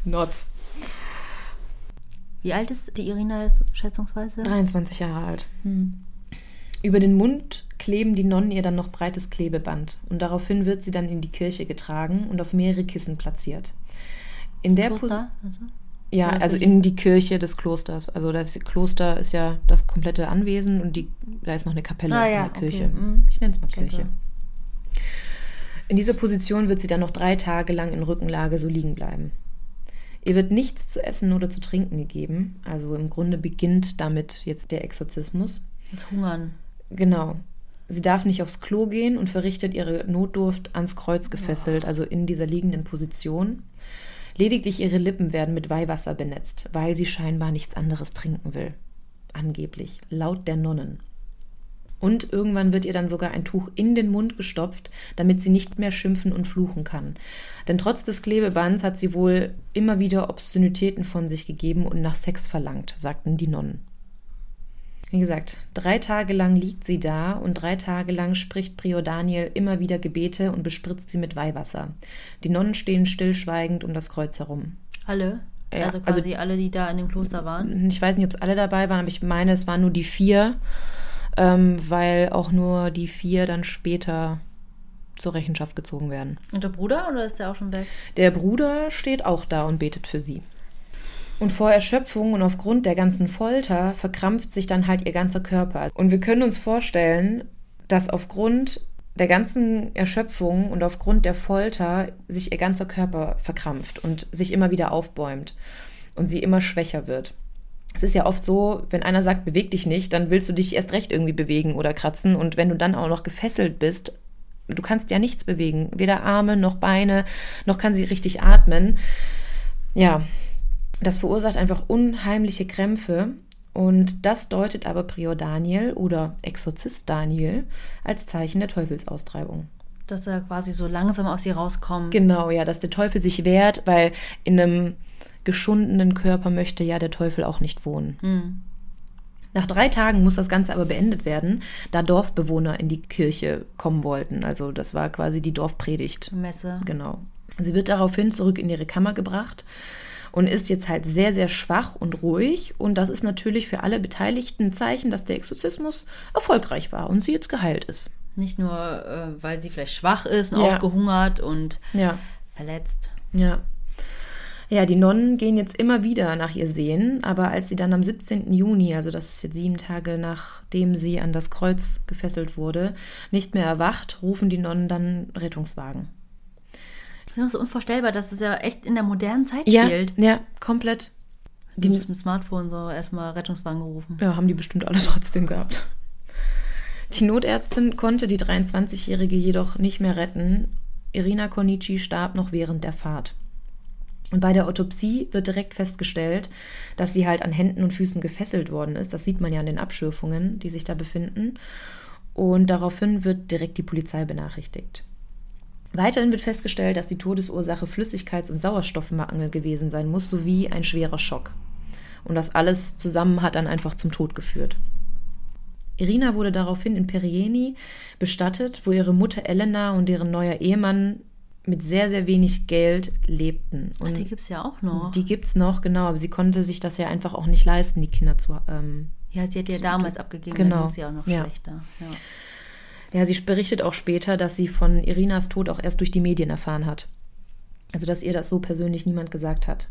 Not. Wie alt ist die Irina jetzt schätzungsweise? 23 Jahre alt. Hm. Über den Mund kleben die Nonnen ihr dann noch breites Klebeband und daraufhin wird sie dann in die Kirche getragen und auf mehrere Kissen platziert. In der also? Ja, also in die Kirche des Klosters. Also das Kloster ist ja das komplette Anwesen und die, da ist noch eine Kapelle ah, ja, in der Kirche. Okay. Mhm. Ich nenne es mal Kirche. Okay. In dieser Position wird sie dann noch drei Tage lang in Rückenlage so liegen bleiben. Ihr wird nichts zu essen oder zu trinken gegeben. Also im Grunde beginnt damit jetzt der Exorzismus. Das Hungern. Genau. Sie darf nicht aufs Klo gehen und verrichtet ihre Notdurft ans Kreuz gefesselt, oh. also in dieser liegenden Position. Lediglich ihre Lippen werden mit Weihwasser benetzt, weil sie scheinbar nichts anderes trinken will. Angeblich, laut der Nonnen. Und irgendwann wird ihr dann sogar ein Tuch in den Mund gestopft, damit sie nicht mehr schimpfen und fluchen kann. Denn trotz des Klebebands hat sie wohl immer wieder Obszönitäten von sich gegeben und nach Sex verlangt, sagten die Nonnen. Wie gesagt, drei Tage lang liegt sie da und drei Tage lang spricht Prior Daniel immer wieder Gebete und bespritzt sie mit Weihwasser. Die Nonnen stehen stillschweigend um das Kreuz herum. Alle? Ja, also quasi also, alle, die da in dem Kloster waren? Ich weiß nicht, ob es alle dabei waren, aber ich meine, es waren nur die vier, ähm, weil auch nur die vier dann später zur Rechenschaft gezogen werden. Und der Bruder oder ist der auch schon weg? Der Bruder steht auch da und betet für sie. Und vor Erschöpfung und aufgrund der ganzen Folter verkrampft sich dann halt ihr ganzer Körper. Und wir können uns vorstellen, dass aufgrund der ganzen Erschöpfung und aufgrund der Folter sich ihr ganzer Körper verkrampft und sich immer wieder aufbäumt und sie immer schwächer wird. Es ist ja oft so, wenn einer sagt, beweg dich nicht, dann willst du dich erst recht irgendwie bewegen oder kratzen. Und wenn du dann auch noch gefesselt bist, du kannst ja nichts bewegen, weder Arme noch Beine, noch kann sie richtig atmen. Ja, das verursacht einfach unheimliche Krämpfe und das deutet aber Prior Daniel oder Exorzist Daniel als Zeichen der Teufelsaustreibung. Dass er quasi so langsam aus ihr rauskommt. Genau, ja, dass der Teufel sich wehrt, weil in einem geschundenen Körper möchte ja der Teufel auch nicht wohnen. Mhm. Nach drei Tagen muss das Ganze aber beendet werden, da Dorfbewohner in die Kirche kommen wollten. Also das war quasi die Dorfpredigt. Messe. Genau. Sie wird daraufhin zurück in ihre Kammer gebracht und ist jetzt halt sehr, sehr schwach und ruhig. Und das ist natürlich für alle Beteiligten ein Zeichen, dass der Exorzismus erfolgreich war und sie jetzt geheilt ist. Nicht nur, äh, weil sie vielleicht schwach ist und ja. ausgehungert und ja. verletzt. Ja. Ja, die Nonnen gehen jetzt immer wieder nach ihr sehen, aber als sie dann am 17. Juni, also das ist jetzt sieben Tage nachdem sie an das Kreuz gefesselt wurde, nicht mehr erwacht, rufen die Nonnen dann Rettungswagen. Das ist so unvorstellbar, dass es ja echt in der modernen Zeit ja, spielt. Ja, komplett. Die mit dem Smartphone so erstmal Rettungswagen gerufen. Ja, haben die bestimmt alle trotzdem gehabt. Die Notärztin konnte die 23-Jährige jedoch nicht mehr retten. Irina Konici starb noch während der Fahrt. Und bei der Autopsie wird direkt festgestellt, dass sie halt an Händen und Füßen gefesselt worden ist. Das sieht man ja an den Abschürfungen, die sich da befinden. Und daraufhin wird direkt die Polizei benachrichtigt. Weiterhin wird festgestellt, dass die Todesursache Flüssigkeits- und Sauerstoffmangel gewesen sein muss, sowie ein schwerer Schock. Und das alles zusammen hat dann einfach zum Tod geführt. Irina wurde daraufhin in Perieni bestattet, wo ihre Mutter Elena und deren neuer Ehemann mit sehr, sehr wenig Geld lebten. Und Ach, die gibt es ja auch noch. Die gibt es noch, genau, aber sie konnte sich das ja einfach auch nicht leisten, die Kinder zu. Ähm, ja, sie hat ja damals abgegeben, genau. dann ging sie auch noch ja. schlechter. Ja. Ja, sie berichtet auch später, dass sie von Irinas Tod auch erst durch die Medien erfahren hat. Also, dass ihr das so persönlich niemand gesagt hat.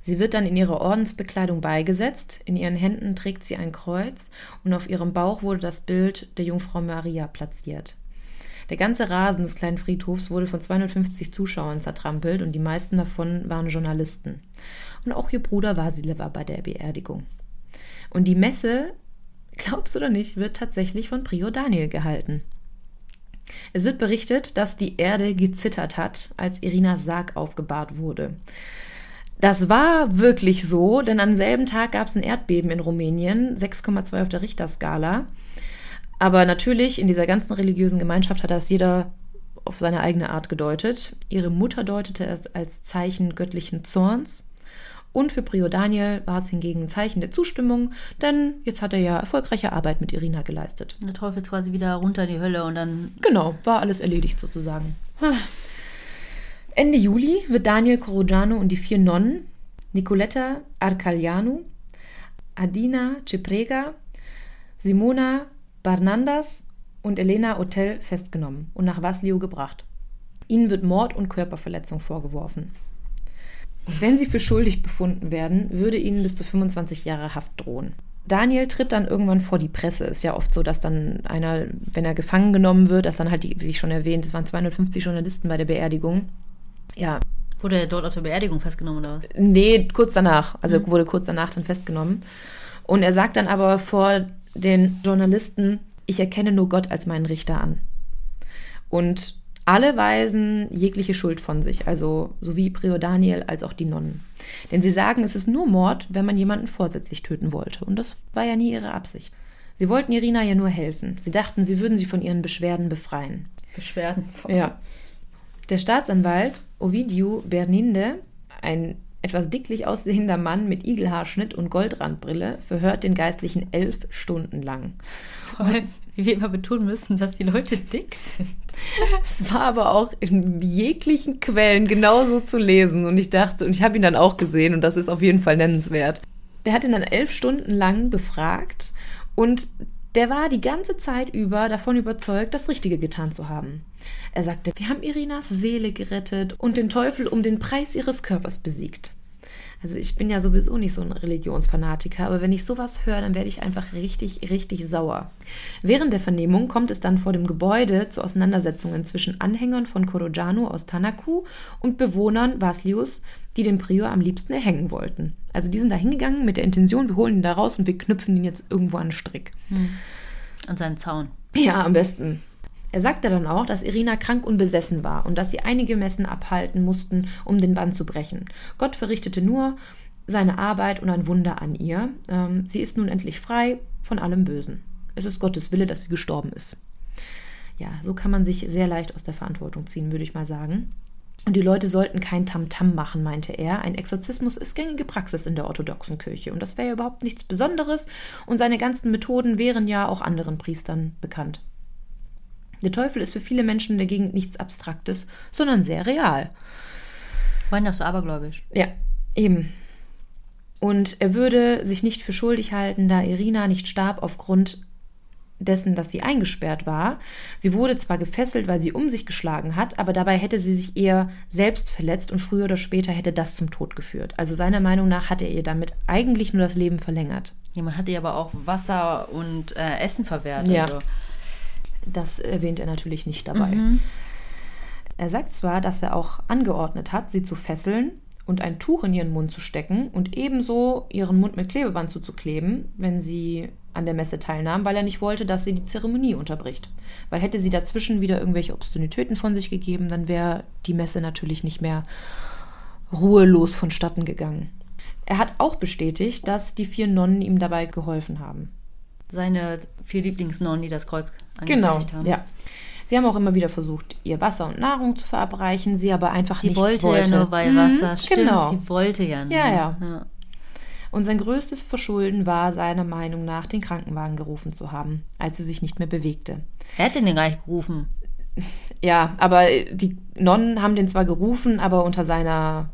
Sie wird dann in ihrer Ordensbekleidung beigesetzt, in ihren Händen trägt sie ein Kreuz und auf ihrem Bauch wurde das Bild der Jungfrau Maria platziert. Der ganze Rasen des kleinen Friedhofs wurde von 250 Zuschauern zertrampelt und die meisten davon waren Journalisten. Und auch ihr Bruder Vasile war bei der Beerdigung. Und die Messe glaubst oder nicht, wird tatsächlich von Prior Daniel gehalten. Es wird berichtet, dass die Erde gezittert hat, als Irinas Sarg aufgebahrt wurde. Das war wirklich so, denn am selben Tag gab es ein Erdbeben in Rumänien, 6,2 auf der Richterskala. Aber natürlich, in dieser ganzen religiösen Gemeinschaft hat das jeder auf seine eigene Art gedeutet. Ihre Mutter deutete es als Zeichen göttlichen Zorns und für Prio Daniel war es hingegen ein Zeichen der Zustimmung, denn jetzt hat er ja erfolgreiche Arbeit mit Irina geleistet. Der Teufel ist quasi wieder runter in die Hölle und dann. Genau, war alles erledigt sozusagen. Ende Juli wird Daniel Coroggiano und die vier Nonnen, Nicoletta Arcalianu, Adina Ciprega, Simona Barnandas und Elena Hotel festgenommen und nach Vaslio gebracht. Ihnen wird Mord und Körperverletzung vorgeworfen. Wenn sie für schuldig befunden werden, würde ihnen bis zu 25 Jahre Haft drohen. Daniel tritt dann irgendwann vor die Presse. Ist ja oft so, dass dann einer, wenn er gefangen genommen wird, dass dann halt, die, wie ich schon erwähnt, es waren 250 Journalisten bei der Beerdigung. Ja. Wurde er dort auf der Beerdigung festgenommen oder was? Nee, kurz danach. Also mhm. wurde kurz danach dann festgenommen. Und er sagt dann aber vor den Journalisten, ich erkenne nur Gott als meinen Richter an. Und alle weisen jegliche Schuld von sich, also sowie Prior Daniel als auch die Nonnen. Denn sie sagen, es ist nur Mord, wenn man jemanden vorsätzlich töten wollte. Und das war ja nie ihre Absicht. Sie wollten Irina ja nur helfen. Sie dachten, sie würden sie von ihren Beschwerden befreien. Beschwerden? Ja. Der Staatsanwalt Ovidiu Berninde, ein etwas dicklich aussehender Mann mit Igelhaarschnitt und Goldrandbrille, verhört den Geistlichen elf Stunden lang. Voll wie wir immer betonen müssen, dass die Leute dick sind. Es war aber auch in jeglichen Quellen genauso zu lesen. Und ich dachte, und ich habe ihn dann auch gesehen und das ist auf jeden Fall nennenswert. Der hat ihn dann elf Stunden lang befragt und Der war die ganze Zeit über davon überzeugt, das Richtige getan zu haben. Er sagte, wir haben Irinas Seele gerettet und den Teufel um den Preis ihres Körpers besiegt. Also ich bin ja sowieso nicht so ein Religionsfanatiker, aber wenn ich sowas höre, dann werde ich einfach richtig, richtig sauer. Während der Vernehmung kommt es dann vor dem Gebäude zu Auseinandersetzungen zwischen Anhängern von Korojanu aus Tanaku und Bewohnern Vaslius, die den Prior am liebsten erhängen wollten. Also die sind da hingegangen mit der Intention, wir holen ihn da raus und wir knüpfen ihn jetzt irgendwo an den Strick. Hm. An seinen Zaun. Ja, am besten. Er sagte dann auch, dass Irina krank und besessen war und dass sie einige Messen abhalten mussten, um den Bann zu brechen. Gott verrichtete nur seine Arbeit und ein Wunder an ihr. Ähm, sie ist nun endlich frei von allem Bösen. Es ist Gottes Wille, dass sie gestorben ist. Ja, so kann man sich sehr leicht aus der Verantwortung ziehen, würde ich mal sagen. Und die Leute sollten kein Tamtam -Tam machen, meinte er. Ein Exorzismus ist gängige Praxis in der orthodoxen Kirche und das wäre ja überhaupt nichts Besonderes und seine ganzen Methoden wären ja auch anderen Priestern bekannt. Der Teufel ist für viele Menschen in der Gegend nichts Abstraktes, sondern sehr real. Waren das so abergläubisch? Ja, eben. Und er würde sich nicht für schuldig halten, da Irina nicht starb aufgrund dessen, dass sie eingesperrt war. Sie wurde zwar gefesselt, weil sie um sich geschlagen hat, aber dabei hätte sie sich eher selbst verletzt und früher oder später hätte das zum Tod geführt. Also seiner Meinung nach hat er ihr damit eigentlich nur das Leben verlängert. Ja, man hat ihr aber auch Wasser und äh, Essen verwehrt. Ja. Also. Das erwähnt er natürlich nicht dabei. Mhm. Er sagt zwar, dass er auch angeordnet hat, sie zu fesseln und ein Tuch in ihren Mund zu stecken und ebenso ihren Mund mit Klebeband zuzukleben, wenn sie an der Messe teilnahm, weil er nicht wollte, dass sie die Zeremonie unterbricht. Weil hätte sie dazwischen wieder irgendwelche Obszönitäten von sich gegeben, dann wäre die Messe natürlich nicht mehr ruhelos vonstatten gegangen. Er hat auch bestätigt, dass die vier Nonnen ihm dabei geholfen haben seine vier Lieblingsnonnen, die das Kreuz angefertigt genau, haben. Ja. Sie haben auch immer wieder versucht, ihr Wasser und Nahrung zu verabreichen, sie aber einfach sie nichts wollte. Sie wollte ja nur bei Wasser, mhm, stimmt, genau. sie wollte ja nur. Ja, ja, ja. Und sein größtes Verschulden war seiner Meinung nach, den Krankenwagen gerufen zu haben, als er sich nicht mehr bewegte. Wer hat den denn gar nicht gerufen? Ja, aber die Nonnen haben den zwar gerufen, aber unter seiner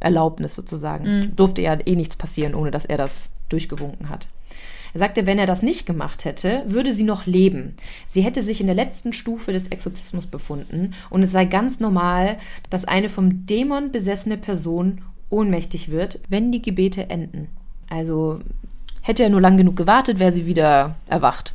Erlaubnis sozusagen. Mhm. Es durfte ja eh nichts passieren, ohne dass er das durchgewunken hat. Er sagte, wenn er das nicht gemacht hätte, würde sie noch leben. Sie hätte sich in der letzten Stufe des Exorzismus befunden und es sei ganz normal, dass eine vom Dämon besessene Person ohnmächtig wird, wenn die Gebete enden. Also hätte er nur lang genug gewartet, wäre sie wieder erwacht.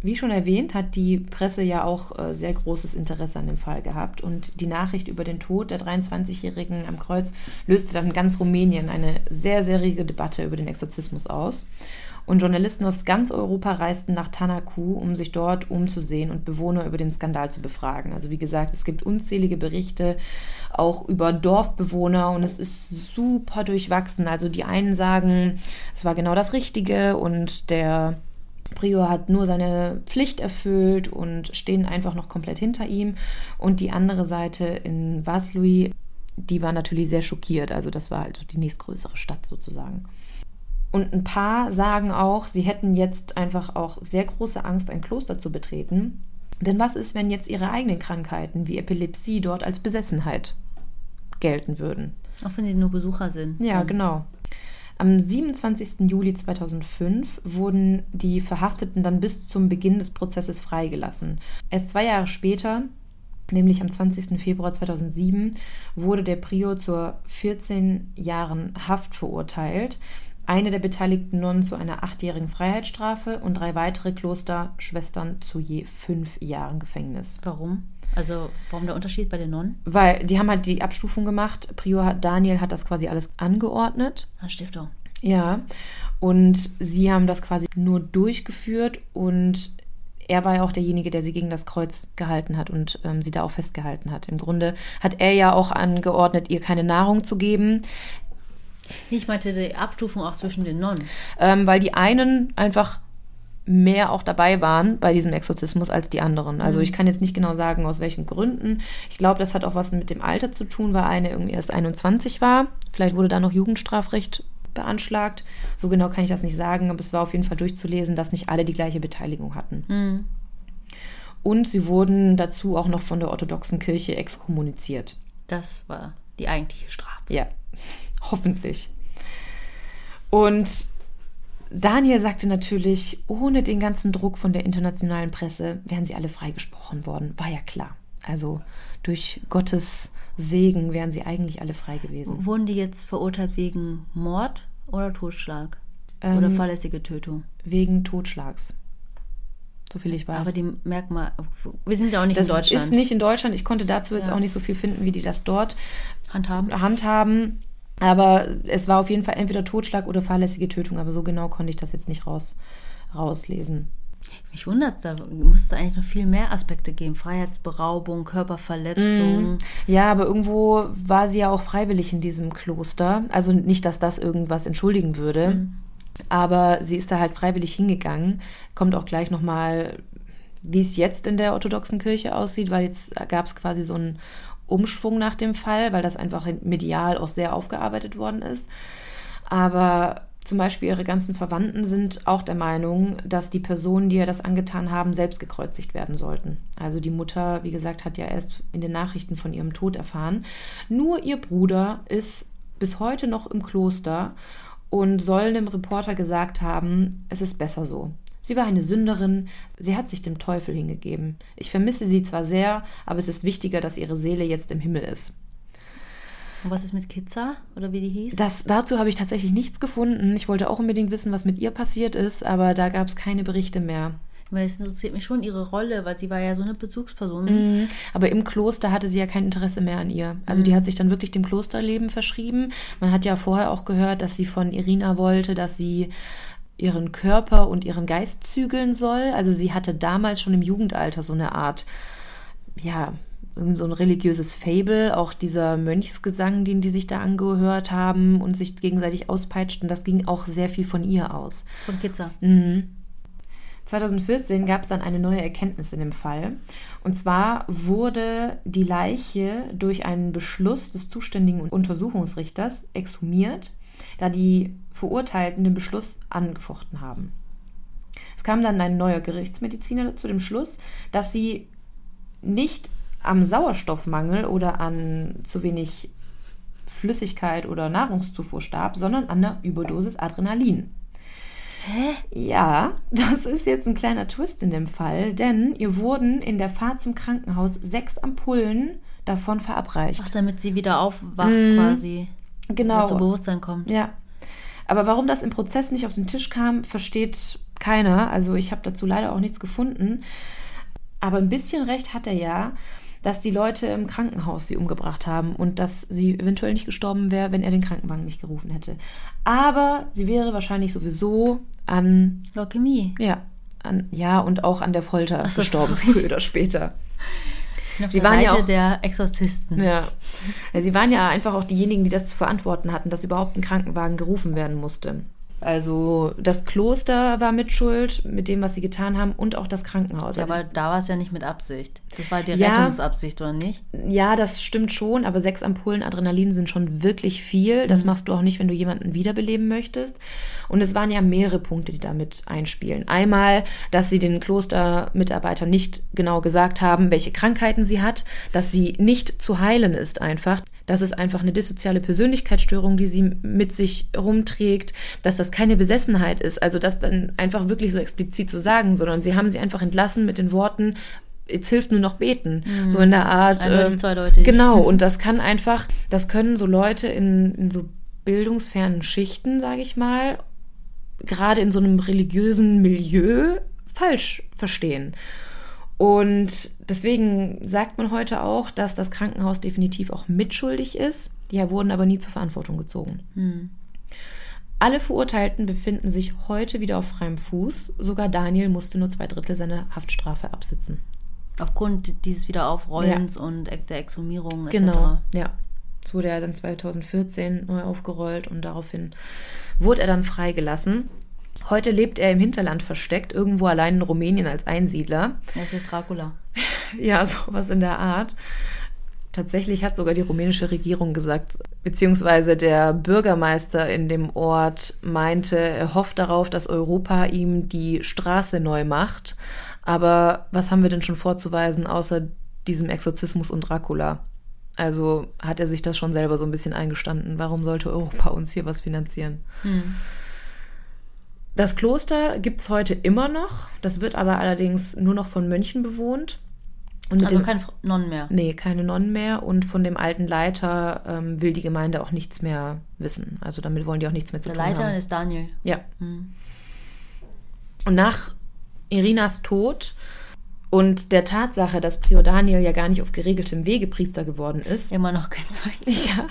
Wie schon erwähnt, hat die Presse ja auch äh, sehr großes Interesse an dem Fall gehabt und die Nachricht über den Tod der 23-Jährigen am Kreuz löste dann ganz Rumänien eine sehr, sehr rege Debatte über den Exorzismus aus. Und Journalisten aus ganz Europa reisten nach Tanaku, um sich dort umzusehen und Bewohner über den Skandal zu befragen. Also wie gesagt, es gibt unzählige Berichte auch über Dorfbewohner und es ist super durchwachsen. Also die einen sagen, es war genau das Richtige und der Prior hat nur seine Pflicht erfüllt und stehen einfach noch komplett hinter ihm. Und die andere Seite in Vaslui, die war natürlich sehr schockiert. Also das war halt die nächstgrößere Stadt sozusagen. Und ein paar sagen auch, sie hätten jetzt einfach auch sehr große Angst, ein Kloster zu betreten. Denn was ist, wenn jetzt ihre eigenen Krankheiten wie Epilepsie dort als Besessenheit gelten würden? Auch wenn sie nur Besucher sind. Ja, genau. Am 27. Juli 2005 wurden die Verhafteten dann bis zum Beginn des Prozesses freigelassen. Erst zwei Jahre später, nämlich am 20. Februar 2007, wurde der Prior zur 14 Jahren Haft verurteilt eine der beteiligten Nonnen zu einer achtjährigen Freiheitsstrafe und drei weitere Klosterschwestern zu je fünf Jahren Gefängnis. Warum? Also warum der Unterschied bei den Nonnen? Weil die haben halt die Abstufung gemacht. Prior Daniel hat das quasi alles angeordnet. Eine Stiftung. Ja. Und sie haben das quasi nur durchgeführt und er war ja auch derjenige, der sie gegen das Kreuz gehalten hat und ähm, sie da auch festgehalten hat. Im Grunde hat er ja auch angeordnet, ihr keine Nahrung zu geben. Ich meinte die Abstufung auch zwischen den Nonnen. Ähm, weil die einen einfach mehr auch dabei waren bei diesem Exorzismus als die anderen. Also mhm. ich kann jetzt nicht genau sagen, aus welchen Gründen. Ich glaube, das hat auch was mit dem Alter zu tun, weil eine irgendwie erst 21 war. Vielleicht wurde da noch Jugendstrafrecht beanschlagt. So genau kann ich das nicht sagen, aber es war auf jeden Fall durchzulesen, dass nicht alle die gleiche Beteiligung hatten. Mhm. Und sie wurden dazu auch noch von der orthodoxen Kirche exkommuniziert. Das war die eigentliche Strafe. Ja. Hoffentlich. Und Daniel sagte natürlich, ohne den ganzen Druck von der internationalen Presse wären sie alle freigesprochen worden. War ja klar. Also durch Gottes Segen wären sie eigentlich alle frei gewesen. Wurden die jetzt verurteilt wegen Mord oder Totschlag? Ähm, oder fahrlässige Tötung? Wegen Totschlags. So viel ich weiß. Aber die Merkmal, wir sind ja auch nicht das in Deutschland. Das ist nicht in Deutschland. Ich konnte dazu jetzt ja. auch nicht so viel finden, wie die das dort handhaben. handhaben. Aber es war auf jeden Fall entweder Totschlag oder fahrlässige Tötung. Aber so genau konnte ich das jetzt nicht raus, rauslesen. Mich wundert es, da müsste eigentlich noch viel mehr Aspekte geben. Freiheitsberaubung, Körperverletzung. Mm, ja, aber irgendwo war sie ja auch freiwillig in diesem Kloster. Also nicht, dass das irgendwas entschuldigen würde. Mm. Aber sie ist da halt freiwillig hingegangen. Kommt auch gleich nochmal, wie es jetzt in der orthodoxen Kirche aussieht, weil jetzt gab es quasi so einen Umschwung nach dem Fall, weil das einfach medial auch sehr aufgearbeitet worden ist. Aber zum Beispiel ihre ganzen Verwandten sind auch der Meinung, dass die Personen, die ihr das angetan haben, selbst gekreuzigt werden sollten. Also die Mutter, wie gesagt, hat ja erst in den Nachrichten von ihrem Tod erfahren. Nur ihr Bruder ist bis heute noch im Kloster und soll dem Reporter gesagt haben, es ist besser so. Sie war eine Sünderin, sie hat sich dem Teufel hingegeben. Ich vermisse sie zwar sehr, aber es ist wichtiger, dass ihre Seele jetzt im Himmel ist. Und was ist mit Kitza oder wie die hieß? Das, dazu habe ich tatsächlich nichts gefunden. Ich wollte auch unbedingt wissen, was mit ihr passiert ist, aber da gab es keine Berichte mehr. Weil es interessiert mich schon ihre Rolle, weil sie war ja so eine Bezugsperson. Mhm. Aber im Kloster hatte sie ja kein Interesse mehr an ihr. Also mhm. die hat sich dann wirklich dem Klosterleben verschrieben. Man hat ja vorher auch gehört, dass sie von Irina wollte, dass sie ihren Körper und ihren Geist zügeln soll. Also sie hatte damals schon im Jugendalter so eine Art, ja, so ein religiöses Fable, auch dieser Mönchsgesang, den die sich da angehört haben und sich gegenseitig auspeitschten, das ging auch sehr viel von ihr aus. Von Kitzer. Mhm. 2014 gab es dann eine neue Erkenntnis in dem Fall. Und zwar wurde die Leiche durch einen Beschluss des zuständigen Untersuchungsrichters exhumiert, da die Verurteilten den Beschluss angefochten haben. Es kam dann ein neuer Gerichtsmediziner zu dem Schluss, dass sie nicht am Sauerstoffmangel oder an zu wenig Flüssigkeit oder Nahrungszufuhr starb, sondern an der Überdosis Adrenalin. Hä? Ja, das ist jetzt ein kleiner Twist in dem Fall, denn ihr wurden in der Fahrt zum Krankenhaus sechs Ampullen davon verabreicht. Ach, damit sie wieder aufwacht mm, quasi. Genau. Zu Bewusstsein kommt. Ja. Aber warum das im Prozess nicht auf den Tisch kam, versteht keiner. Also ich habe dazu leider auch nichts gefunden. Aber ein bisschen recht hat er ja, dass die Leute im Krankenhaus sie umgebracht haben und dass sie eventuell nicht gestorben wäre, wenn er den Krankenwagen nicht gerufen hätte. Aber sie wäre wahrscheinlich sowieso an Leukämie. Ja, an, ja und auch an der Folter Ach, gestorben, früher oder später. Sie waren ja auch der Exorzisten. Ja. ja. Sie waren ja einfach auch diejenigen, die das zu verantworten hatten, dass überhaupt ein Krankenwagen gerufen werden musste. Also das Kloster war mit Schuld mit dem, was sie getan haben und auch das Krankenhaus. Ja, also aber da war es ja nicht mit Absicht. Das war die ja, Rettungsabsicht, oder nicht? Ja, das stimmt schon, aber sechs Ampullen Adrenalin sind schon wirklich viel. Das mhm. machst du auch nicht, wenn du jemanden wiederbeleben möchtest. Und es waren ja mehrere Punkte, die damit einspielen. Einmal, dass sie den Klostermitarbeitern nicht genau gesagt haben, welche Krankheiten sie hat, dass sie nicht zu heilen ist einfach. Das ist einfach eine dissoziale Persönlichkeitsstörung, die sie mit sich rumträgt, dass das keine Besessenheit ist. Also das dann einfach wirklich so explizit zu sagen, sondern sie haben sie einfach entlassen mit den Worten, jetzt hilft nur noch beten. Mhm. So in der Art. Eindeutig, äh, zweideutig. Genau, und das kann einfach, das können so Leute in, in so bildungsfernen Schichten, sage ich mal, gerade in so einem religiösen Milieu falsch verstehen. Und deswegen sagt man heute auch, dass das Krankenhaus definitiv auch mitschuldig ist. Die wurden aber nie zur Verantwortung gezogen. Hm. Alle Verurteilten befinden sich heute wieder auf freiem Fuß. Sogar Daniel musste nur zwei Drittel seiner Haftstrafe absitzen. Aufgrund dieses Wiederaufrollens ja. und der Exhumierung etc. Genau, ja. Das wurde ja dann 2014 neu aufgerollt und daraufhin wurde er dann freigelassen. Heute lebt er im Hinterland versteckt, irgendwo allein in Rumänien als Einsiedler. Er ist Dracula. Ja, sowas in der Art. Tatsächlich hat sogar die rumänische Regierung gesagt, beziehungsweise der Bürgermeister in dem Ort meinte, er hofft darauf, dass Europa ihm die Straße neu macht. Aber was haben wir denn schon vorzuweisen, außer diesem Exorzismus und Dracula? Also hat er sich das schon selber so ein bisschen eingestanden. Warum sollte Europa uns hier was finanzieren? Hm. Das Kloster gibt es heute immer noch. Das wird aber allerdings nur noch von Mönchen bewohnt. also dem, keine Nonnen mehr? Nee, keine Nonnen mehr. Und von dem alten Leiter ähm, will die Gemeinde auch nichts mehr wissen. Also damit wollen die auch nichts mehr zu Der tun Leiter haben. ist Daniel. Ja. Hm. Und nach Irinas Tod und der Tatsache, dass Prior Daniel ja gar nicht auf geregeltem Wege Priester geworden ist. Immer noch kein Zeugnis. Ja.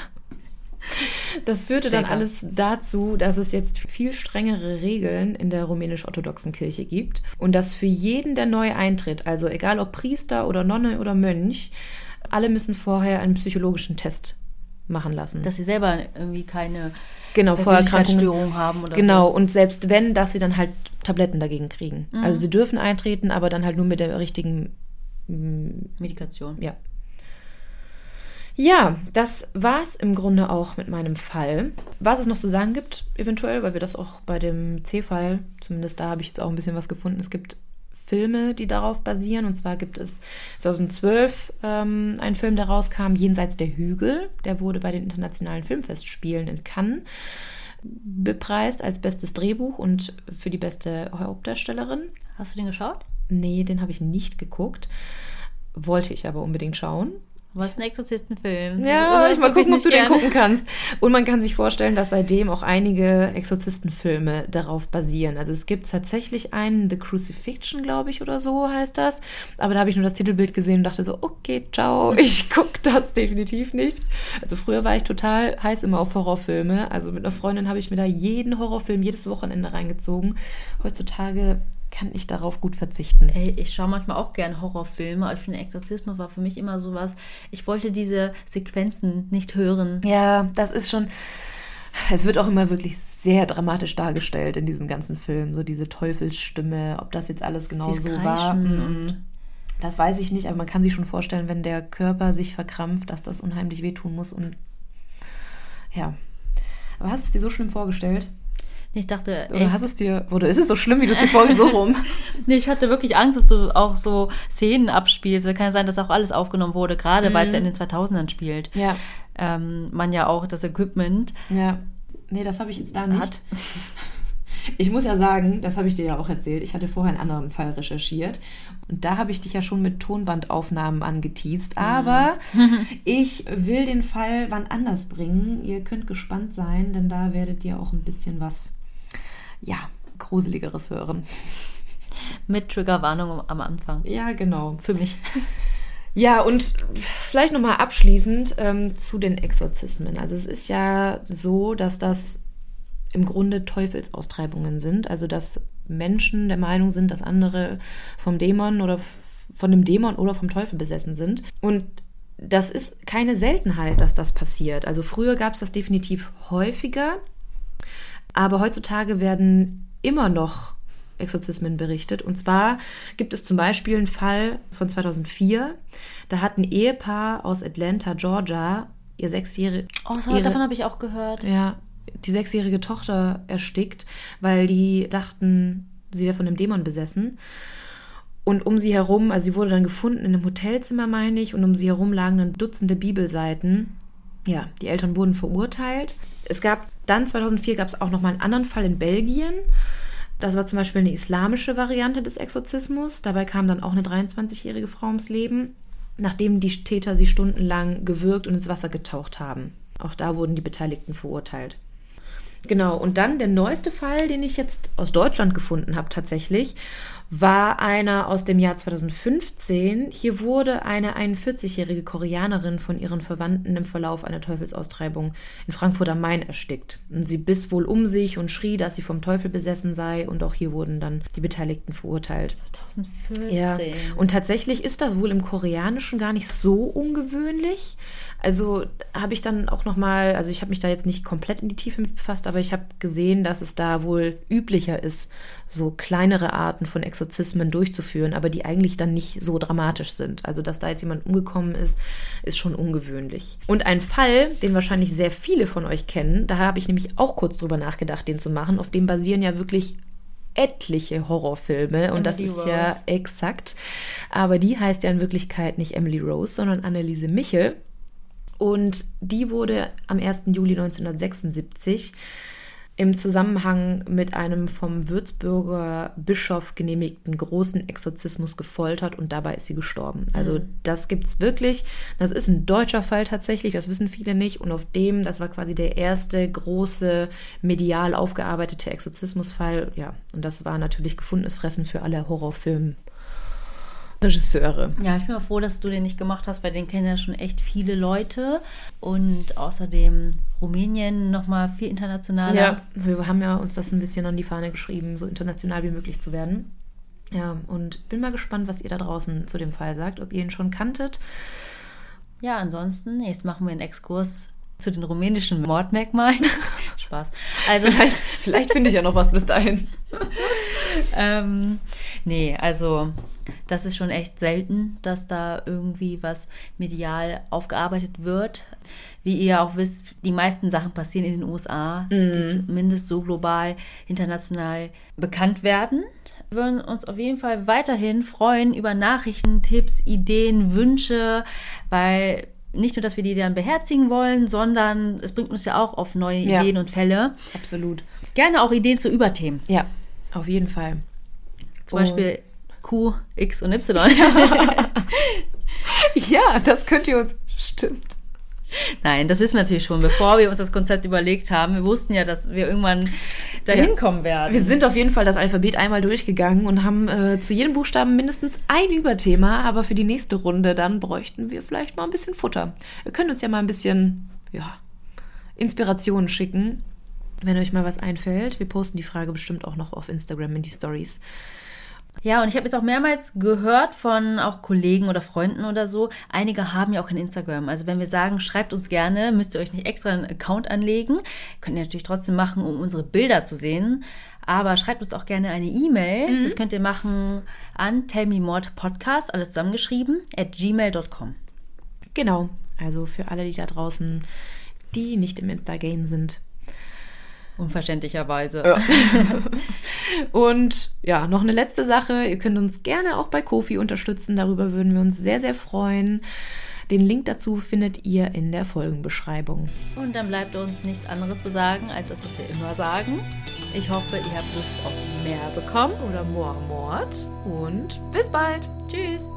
Das führte dann alles dazu, dass es jetzt viel strengere Regeln in der rumänisch-orthodoxen Kirche gibt und dass für jeden, der neu eintritt, also egal ob Priester oder Nonne oder Mönch, alle müssen vorher einen psychologischen Test machen lassen. Dass sie selber irgendwie keine genau, Vorerkrankungen haben oder Genau, so. und selbst wenn, dass sie dann halt Tabletten dagegen kriegen. Mhm. Also sie dürfen eintreten, aber dann halt nur mit der richtigen Medikation. Ja. Ja, das war es im Grunde auch mit meinem Fall. Was es noch zu sagen gibt, eventuell, weil wir das auch bei dem C-Fall, zumindest da habe ich jetzt auch ein bisschen was gefunden, es gibt Filme, die darauf basieren. Und zwar gibt es 2012 ähm, einen Film, der rauskam, Jenseits der Hügel. Der wurde bei den internationalen Filmfestspielen in Cannes bepreist als bestes Drehbuch und für die beste Hauptdarstellerin. Hast du den geschaut? Nee, den habe ich nicht geguckt. Wollte ich aber unbedingt schauen. Was ein Exorzistenfilm. Ja, also, ich mal gucken, ob du gerne. den gucken kannst. Und man kann sich vorstellen, dass seitdem auch einige Exorzistenfilme darauf basieren. Also es gibt tatsächlich einen, The Crucifixion, glaube ich, oder so heißt das. Aber da habe ich nur das Titelbild gesehen und dachte so, okay, ciao, ich gucke das definitiv nicht. Also früher war ich total heiß immer auf Horrorfilme. Also mit einer Freundin habe ich mir da jeden Horrorfilm jedes Wochenende reingezogen. Heutzutage kann ich darauf gut verzichten. Ey, ich schaue manchmal auch gerne Horrorfilme, aber ich finde, Exorzismus war für mich immer sowas. Ich wollte diese Sequenzen nicht hören. Ja, das ist schon. Es wird auch immer wirklich sehr dramatisch dargestellt in diesen ganzen Filmen. So diese Teufelsstimme, ob das jetzt alles genau Dies so war. Mhm. Das weiß ich nicht, aber man kann sich schon vorstellen, wenn der Körper sich verkrampft, dass das unheimlich wehtun muss. Und ja. Aber hast du es dir so schlimm vorgestellt? Ich dachte. Oder hast du es dir, oder ist es so schlimm, wie du es dir vorgestellt so rum? nee, ich hatte wirklich Angst, dass du auch so Szenen abspielst. Weil kann ja sein, dass auch alles aufgenommen wurde, gerade mhm. weil es ja in den 2000ern spielt. Ja. Ähm, man ja auch das Equipment. Ja. Nee, das habe ich jetzt da nicht. Hat. Ich muss ja sagen, das habe ich dir ja auch erzählt. Ich hatte vorher einen anderen Fall recherchiert und da habe ich dich ja schon mit Tonbandaufnahmen angeteased. Mhm. Aber ich will den Fall wann anders bringen. Ihr könnt gespannt sein, denn da werdet ihr auch ein bisschen was ja, Gruseligeres hören. Mit Triggerwarnung am Anfang. Ja, genau. Für mich. Ja, und vielleicht nochmal abschließend ähm, zu den Exorzismen. Also es ist ja so, dass das im Grunde Teufelsaustreibungen sind. Also dass Menschen der Meinung sind, dass andere vom Dämon oder von dem Dämon oder vom Teufel besessen sind. Und das ist keine Seltenheit, dass das passiert. Also früher gab es das definitiv häufiger. Aber heutzutage werden immer noch Exorzismen berichtet. Und zwar gibt es zum Beispiel einen Fall von 2004. Da hat ein Ehepaar aus Atlanta, Georgia, ihr sechsjährige. Oh, so, davon habe ich auch gehört. Ja, die sechsjährige Tochter erstickt, weil die dachten, sie wäre von einem Dämon besessen. Und um sie herum, also sie wurde dann gefunden in einem Hotelzimmer, meine ich, und um sie herum lagen dann Dutzende Bibelseiten. Ja, die Eltern wurden verurteilt. Es gab dann 2004 gab es auch noch mal einen anderen Fall in Belgien. Das war zum Beispiel eine islamische Variante des Exorzismus. Dabei kam dann auch eine 23-jährige Frau ums Leben, nachdem die Täter sie stundenlang gewürgt und ins Wasser getaucht haben. Auch da wurden die Beteiligten verurteilt. Genau, und dann der neueste Fall, den ich jetzt aus Deutschland gefunden habe tatsächlich war einer aus dem Jahr 2015. Hier wurde eine 41-jährige Koreanerin von ihren Verwandten im Verlauf einer Teufelsaustreibung in Frankfurt am Main erstickt. Und sie biss wohl um sich und schrie, dass sie vom Teufel besessen sei. Und auch hier wurden dann die Beteiligten verurteilt. 2014. Ja. Und tatsächlich ist das wohl im Koreanischen gar nicht so ungewöhnlich. Also habe ich dann auch noch mal, also ich habe mich da jetzt nicht komplett in die Tiefe mit befasst, aber ich habe gesehen, dass es da wohl üblicher ist, so kleinere Arten von Exorzismen durchzuführen, aber die eigentlich dann nicht so dramatisch sind. Also dass da jetzt jemand umgekommen ist, ist schon ungewöhnlich. Und ein Fall, den wahrscheinlich sehr viele von euch kennen, da habe ich nämlich auch kurz drüber nachgedacht, den zu machen. Auf dem basieren ja wirklich etliche Horrorfilme und Emily das ist Rose. ja exakt. Aber die heißt ja in Wirklichkeit nicht Emily Rose, sondern Anneliese Michel. Und die wurde am 1. Juli 1976 im Zusammenhang mit einem vom Würzburger Bischof genehmigten großen Exorzismus gefoltert und dabei ist sie gestorben. Also mhm. das gibt es wirklich. Das ist ein deutscher Fall tatsächlich, das wissen viele nicht. Und auf dem, das war quasi der erste große medial aufgearbeitete Exorzismusfall. Ja, und das war natürlich gefundenes Fressen für alle Horrorfilme. Regisseure. Ja, ich bin auch froh, dass du den nicht gemacht hast, weil den kennen ja schon echt viele Leute. Und außerdem Rumänien nochmal viel internationaler. Ja, wir haben ja uns das ein bisschen an die Fahne geschrieben, so international wie möglich zu werden. Ja, und bin mal gespannt, was ihr da draußen zu dem Fall sagt, ob ihr ihn schon kanntet. Ja, ansonsten, jetzt machen wir einen Exkurs zu den rumänischen Mordmerkmalen. Spaß. Also vielleicht, vielleicht finde ich ja noch was bis dahin. ähm, nee, also das ist schon echt selten, dass da irgendwie was medial aufgearbeitet wird. Wie ihr auch wisst, die meisten Sachen passieren in den USA, mhm. die zumindest so global, international bekannt werden. Wir würden uns auf jeden Fall weiterhin freuen über Nachrichten, Tipps, Ideen, Wünsche, weil nicht nur, dass wir die dann beherzigen wollen, sondern es bringt uns ja auch auf neue ja. Ideen und Fälle. Absolut. Gerne auch Ideen zu Überthemen. Ja, auf jeden Fall. Zum oh. Beispiel Q, X und Y. ja, das könnt ihr uns. Stimmt. Nein, das wissen wir natürlich schon, bevor wir uns das Konzept überlegt haben. Wir wussten ja, dass wir irgendwann dahin ja. kommen werden. Wir sind auf jeden Fall das Alphabet einmal durchgegangen und haben äh, zu jedem Buchstaben mindestens ein Überthema, aber für die nächste Runde dann bräuchten wir vielleicht mal ein bisschen Futter. Ihr könnt uns ja mal ein bisschen ja, Inspirationen schicken, wenn euch mal was einfällt. Wir posten die Frage bestimmt auch noch auf Instagram in die Stories. Ja, und ich habe jetzt auch mehrmals gehört von auch Kollegen oder Freunden oder so, einige haben ja auch kein Instagram. Also wenn wir sagen, schreibt uns gerne, müsst ihr euch nicht extra einen Account anlegen. Könnt ihr natürlich trotzdem machen, um unsere Bilder zu sehen. Aber schreibt uns auch gerne eine E-Mail. Mhm. Das könnt ihr machen an tellmemordpodcast, alles zusammengeschrieben, at gmail.com. Genau. Also für alle, die da draußen, die nicht im Insta-Game sind, Unverständlicherweise. Ja. Und ja, noch eine letzte Sache. Ihr könnt uns gerne auch bei Kofi unterstützen. Darüber würden wir uns sehr, sehr freuen. Den Link dazu findet ihr in der Folgenbeschreibung. Und dann bleibt uns nichts anderes zu sagen, als das, was wir immer sagen. Ich hoffe, ihr habt Lust auf mehr bekommen. Oder more Mord. Und bis bald. Tschüss.